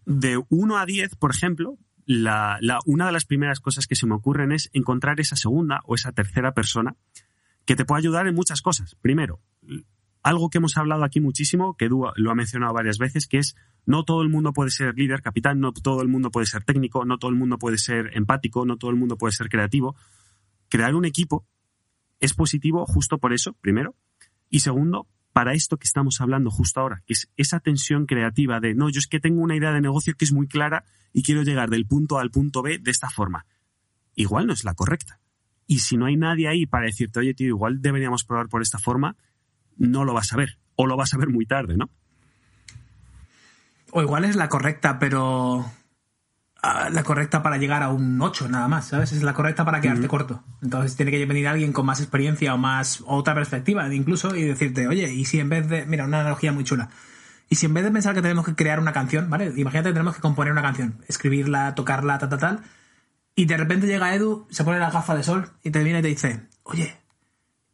De 1 a 10, por ejemplo, la, la- una de las primeras cosas que se me ocurren es encontrar esa segunda o esa tercera persona que te pueda ayudar en muchas cosas. Primero, algo que hemos hablado aquí muchísimo, que Edu lo ha mencionado varias veces, que es no todo el mundo puede ser líder, capitán, no todo el mundo puede ser técnico, no todo el mundo puede ser empático, no todo el mundo puede ser creativo. Crear un equipo es positivo justo por eso, primero. Y segundo, para esto que estamos hablando justo ahora, que es esa tensión creativa de, no, yo es que tengo una idea de negocio que es muy clara y quiero llegar del punto A al punto B de esta forma. Igual no es la correcta. Y si no hay nadie ahí para decirte, oye, tío, igual deberíamos probar por esta forma, no lo vas a ver. O lo vas a ver muy tarde, ¿no? O igual es la correcta, pero. ah, la correcta para llegar a un 8 nada más, ¿sabes? Es la correcta para quedarte corto. Entonces tiene que venir alguien con más experiencia o más o otra perspectiva incluso y decirte, oye, y si en vez de... Mira, una analogía muy chula. Y si en vez de pensar que tenemos que crear una canción, ¿vale? Imagínate que tenemos que componer una canción, escribirla, tocarla, tal, tal, tal. Y de repente llega Edu, se pone la gafa de sol y te viene y te dice, oye,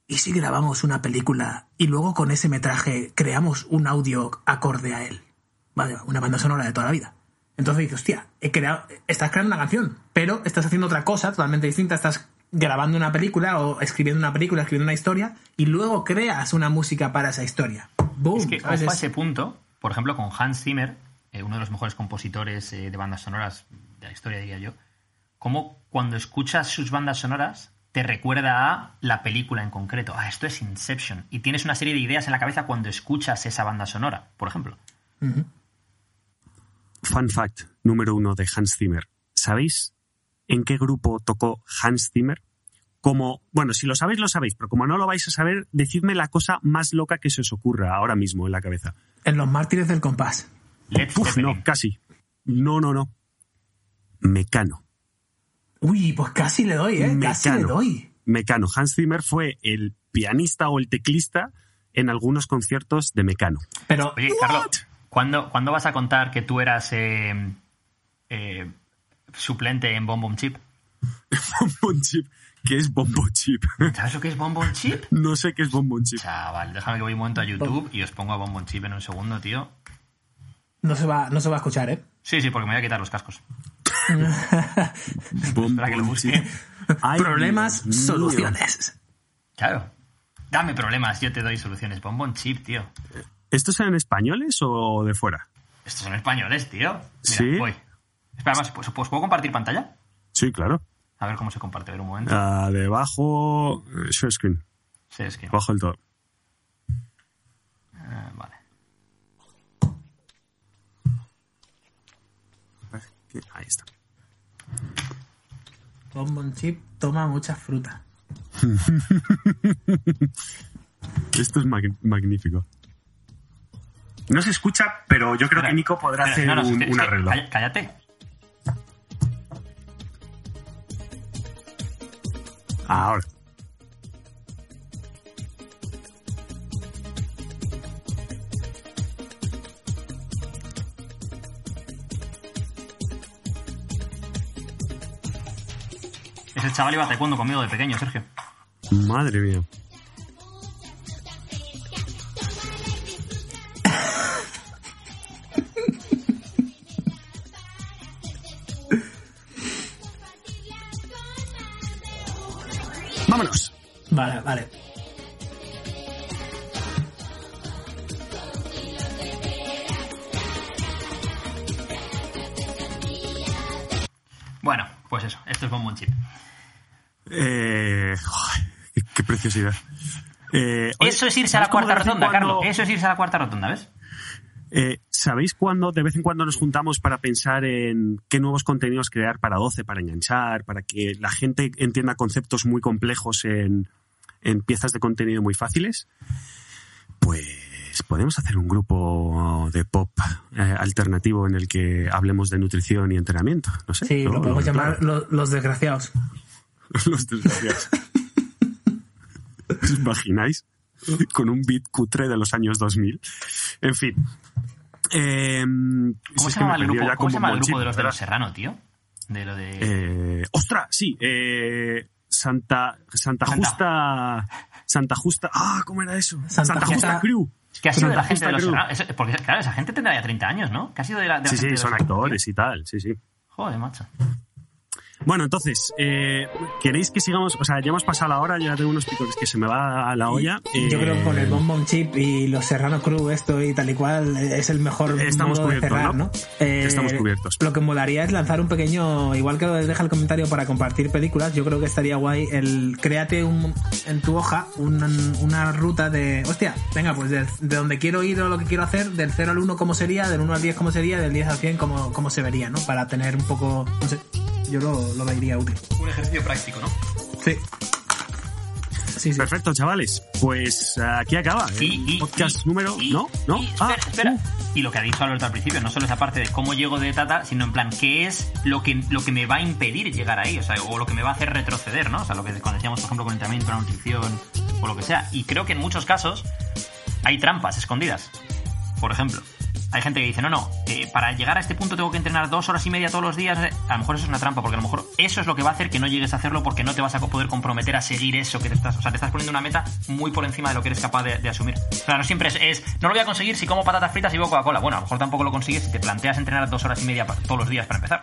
¿y si grabamos una película y luego con ese metraje creamos un audio acorde a él? Vale, una banda sonora de toda la vida. Entonces dices, hostia, he creado, estás creando una canción, pero estás haciendo otra cosa totalmente distinta. Estás grabando una película o escribiendo una película, escribiendo una historia y luego creas una música para esa historia. ¡Boom! Es que, ojo a Es- ese punto, por ejemplo, con Hans Zimmer, eh, uno de los mejores compositores eh, de bandas sonoras de la historia, diría yo, como cuando escuchas sus bandas sonoras te recuerda a la película en concreto. Ah, esto es Inception. Y tienes una serie de ideas en la cabeza cuando escuchas esa banda sonora, por ejemplo. Fun fact número uno de Hans Zimmer. ¿Sabéis en qué grupo tocó Hans Zimmer? Como, bueno, si lo sabéis, lo sabéis, pero como no lo vais a saber, decidme la cosa más loca que se os ocurra ahora mismo en la cabeza. En los mártires del compás. Uf, no, casi. No, no, no. Mecano. Uy, pues casi le doy, ¿eh? Casi le Mecano. doy. Mecano. Hans Zimmer fue el pianista o el teclista en algunos conciertos de Mecano. Pero Oye, Carlos, ¿cuándo, cuándo vas a contar que tú eras eh, eh, suplente en Bomb Bomb Chip? Bonbon Chip. ¿Qué es Bombo Chip? ¿Sabes lo que es Bomb Bomb Chip? no sé qué es Bonbon Chip. Chaval, déjame que voy un momento a YouTube y os pongo a Bomb Bomb Chip en un segundo, tío. no se va, no se va a escuchar, ¿eh? Sí, sí, porque me voy a quitar los cascos. Bonbon que lo busque. Ay, Problemas, Dios mío. soluciones. Claro. Dame problemas, yo te doy soluciones. Bomb Bomb Chip, tío. ¿Estos eran españoles o de fuera? Estos son españoles, tío. Mira, ¿Sí? voy. Espera, más, ¿pues, pues, ¿puedo compartir pantalla? Sí, claro. A ver cómo se comparte, a ver un momento. Ah, debajo, eh, share screen, Sí, es que. debajo del todo. Ah, vale. Ahí está. Bombón chip toma mucha fruta. Esto es mag- magnífico. No se escucha, pero yo creo que Nico podrá hacer no, no, es un, que- arreglo. Cállate. Ahora. Ese chaval iba a taekwondo conmigo de pequeño, Sergio. Madre mía. Preciosidad. Eh, oye, Eso es irse a la ¿sabes cómo cuarta rotonda, cuando- Carlos. Eso es irse a la cuarta rotonda, ¿ves? Eh, ¿Sabéis cuándo de vez en cuando nos juntamos para pensar en qué nuevos contenidos crear para 12, para enganchar, para que la gente entienda conceptos muy complejos en, en piezas de contenido muy fáciles? Pues podemos hacer un grupo de pop eh, alternativo en el que hablemos de nutrición y entrenamiento. No sé. Sí, lo podemos llamar claro. los desgraciados. Los desgraciados. ¿Os imagináis? Con un beat cutre de los años 2000. En fin. Eh, si ¿Cómo es se que me llama el grupo, cómo se llama el grupo de los de los Serrano, tío? De lo de... Eh, ¡Ostras! Sí. eh, Santa, Santa Santa- Justa... Santa Justa... Ah, ¿cómo era eso? Santa Santa, Justa Crew. Es que ha sido de la gente de los Serrano. Porque, claro, esa gente tendrá ya 30 años, ¿no? Que ha sido de la, de la Sí, gente sí, de son los- actores y tal. Sí, sí. Joder, macho. Bueno, entonces, eh, ¿queréis que sigamos? O sea, ya hemos pasado la hora, ya tengo unos picores que se me va a la olla. Yo creo que con el Bon Bon Chip y los Serrano Crew, esto y tal y cual, es el mejor Estamos modo de cerrar, ¿no? ¿no? Eh, Estamos cubiertos. Lo que molaría es lanzar un pequeño, igual que deja el comentario para compartir películas, yo creo que estaría guay el créate un, en tu hoja una, una ruta de, hostia, venga, pues de, de donde quiero ir o lo que quiero hacer, del 0 al 1 cómo sería, del 1 al 10 cómo sería, del 10 al 100 cómo, cómo se vería, ¿no? Para tener un poco, no sé, yo lo, lo vería útil. Un ejercicio práctico, ¿no? Sí. Sí, sí. Perfecto, chavales. Pues aquí acaba. ¿eh? Y, y- Podcast y- número. y- ¿No? ¿No? y- Ah, espera, espera. uh, Y lo que ha dicho Alberto al principio, no solo esa parte de cómo llego de Tata, sino en plan, ¿qué es lo que, lo que me va a impedir llegar ahí? O sea, o lo que me va a hacer retroceder, ¿no? O sea, lo que cuando decíamos, por ejemplo, con el entrenamiento, la nutrición, o lo que sea. Y creo que en muchos casos hay trampas escondidas. Por ejemplo, hay gente que dice, no, no, eh, para llegar a este punto tengo que entrenar dos horas y media todos los días. eh". A lo mejor eso es una trampa, porque a lo mejor eso es lo que va a hacer que no llegues a hacerlo porque no te vas a poder comprometer a seguir eso que te estás... O sea, te estás poniendo una meta muy por encima de lo que eres capaz de, asumir. O sea, no siempre es, no lo voy a conseguir si como patatas fritas y bebo Coca-Cola. Bueno, a lo mejor tampoco lo consigues si te planteas entrenar dos horas y media todos los días para empezar.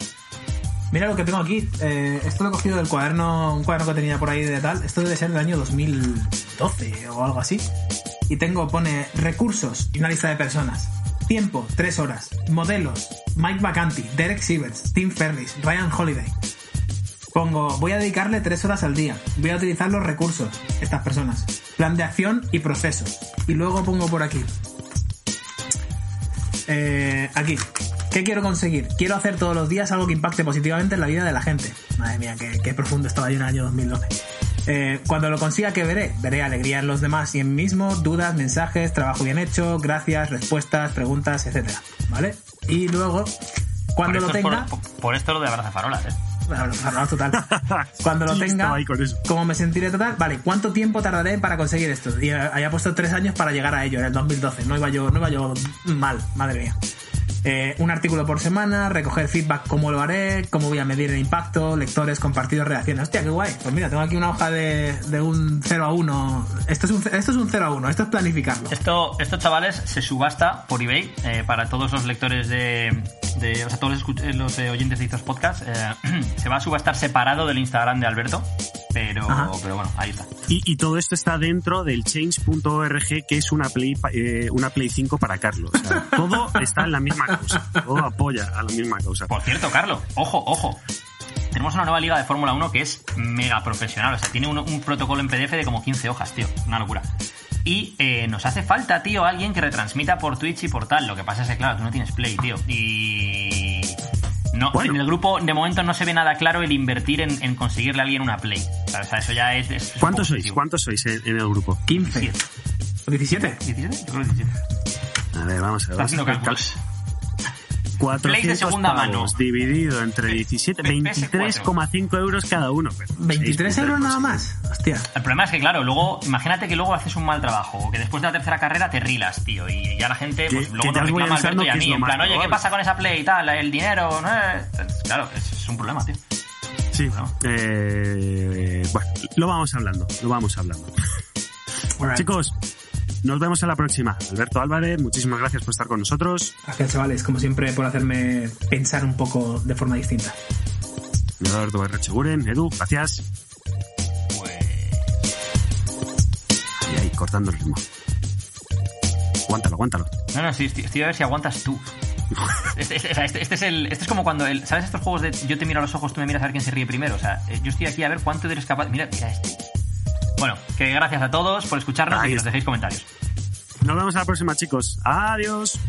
Mira lo que tengo aquí. Eh, esto lo he cogido del cuaderno, un cuaderno que tenía por ahí de tal. Esto debe ser del año 2012 o algo así. Y tengo, pone recursos y una lista de personas. Tiempo, 3 horas. Modelos, Mike Vacanti, Derek Sivers, Tim Ferris, Ryan Holiday. Pongo, voy a dedicarle 3 horas al día. Voy a utilizar los recursos, estas personas. Plan de acción y procesos. Y luego pongo por aquí. Eh, aquí. ¿Qué quiero conseguir? Quiero hacer todos los días algo que impacte positivamente en la vida de la gente. Madre mía, qué, qué profundo estaba yo en el año 2012. Eh, cuando lo consiga, ¿qué veré? Veré alegría en los demás y en mí mismo, dudas, mensajes, trabajo bien hecho, gracias, respuestas, preguntas, etcétera, ¿Vale? Y luego, cuando por, lo es tenga... por, por- esto lo de abrazafarolas, ¿eh? No, total. Cuando lo tenga, como me sentiré total, vale, ¿cuánto tiempo tardaré para conseguir esto? Y haya puesto tres años para llegar a ello, en el 2012. No iba yo, no iba yo mal, madre mía. Eh, un artículo por semana, recoger feedback, cómo lo haré, cómo voy a medir el impacto, lectores, compartidos, reacciones. Hostia, qué guay. Pues mira, tengo aquí una hoja de, de un 0 a 1. Esto es un, esto es un 0 a 1, esto es planificarlo. Esto, esto, chavales, se subasta por eBay eh, para todos los lectores de, de- o sea, todos los, eh, los, oyentes de Izos Podcast. eh, se va a subastar separado del Instagram de Alberto, pero, Ajá. pero bueno, ahí está. Y, y todo esto está dentro del change.org, que es una Play, eh, una Play 5 para Carlos. O sea, todo está en la misma causa. Todo apoya a la misma causa. Por cierto, Carlos, ojo, ojo. Tenemos una nueva liga de Fórmula 1 que es mega profesional. O sea, tiene un, un protocolo en PDF de como 15 hojas, tío. Una locura. Y eh, nos hace falta, tío, alguien que retransmita por Twitch y por tal. Lo que pasa es que, claro, tú no tienes Play, tío. Y... No, Bueno. En el grupo, de momento, no se ve nada claro el invertir en, en conseguirle a alguien una Play. O sea, eso ya es... ¿Cuántos sois? ¿Cuántos sois en, en el grupo? 15. ¿O 17? ¿17? Yo creo que 17. A ver, vamos a ver. Está haciendo Vamos a ver. Cálculos. 400 Play de segunda mano. dividido entre 17, P- 23,5 euros cada uno. Pero, 23 seis euros nada más. Hostia. El problema es que, claro, luego, imagínate que luego haces un mal trabajo, o que después de la tercera carrera te rilas, tío, y ya la gente, pues luego voy reclama a Alberto y a mí, en plan, oye, ¿qué pasa con esa play y tal? El dinero, ¿no? Claro, es, un problema, tío. Sí, eh, bueno, lo vamos hablando, lo vamos hablando. Alright. Chicos, nos vemos en la próxima. Alberto Álvarez, muchísimas gracias por estar con nosotros. Gracias, chavales, como siempre, por hacerme pensar un poco de forma distinta. Eduardo Barracheguren, Edu, gracias. Pues- y ahí, cortando el ritmo. Aguántalo, aguántalo. No, no, sí, estoy, a ver si aguantas tú. Este, este, este, este, es el, este es como cuando, el, ¿sabes estos juegos de yo te miro a los ojos, tú me miras a ver quién se ríe primero? O sea, eh, yo estoy aquí a ver cuánto eres capaz. Mira, mira este. Bueno, que gracias a todos por escucharnos y que nos dejéis comentarios. Nos vemos a la próxima, chicos. Adiós.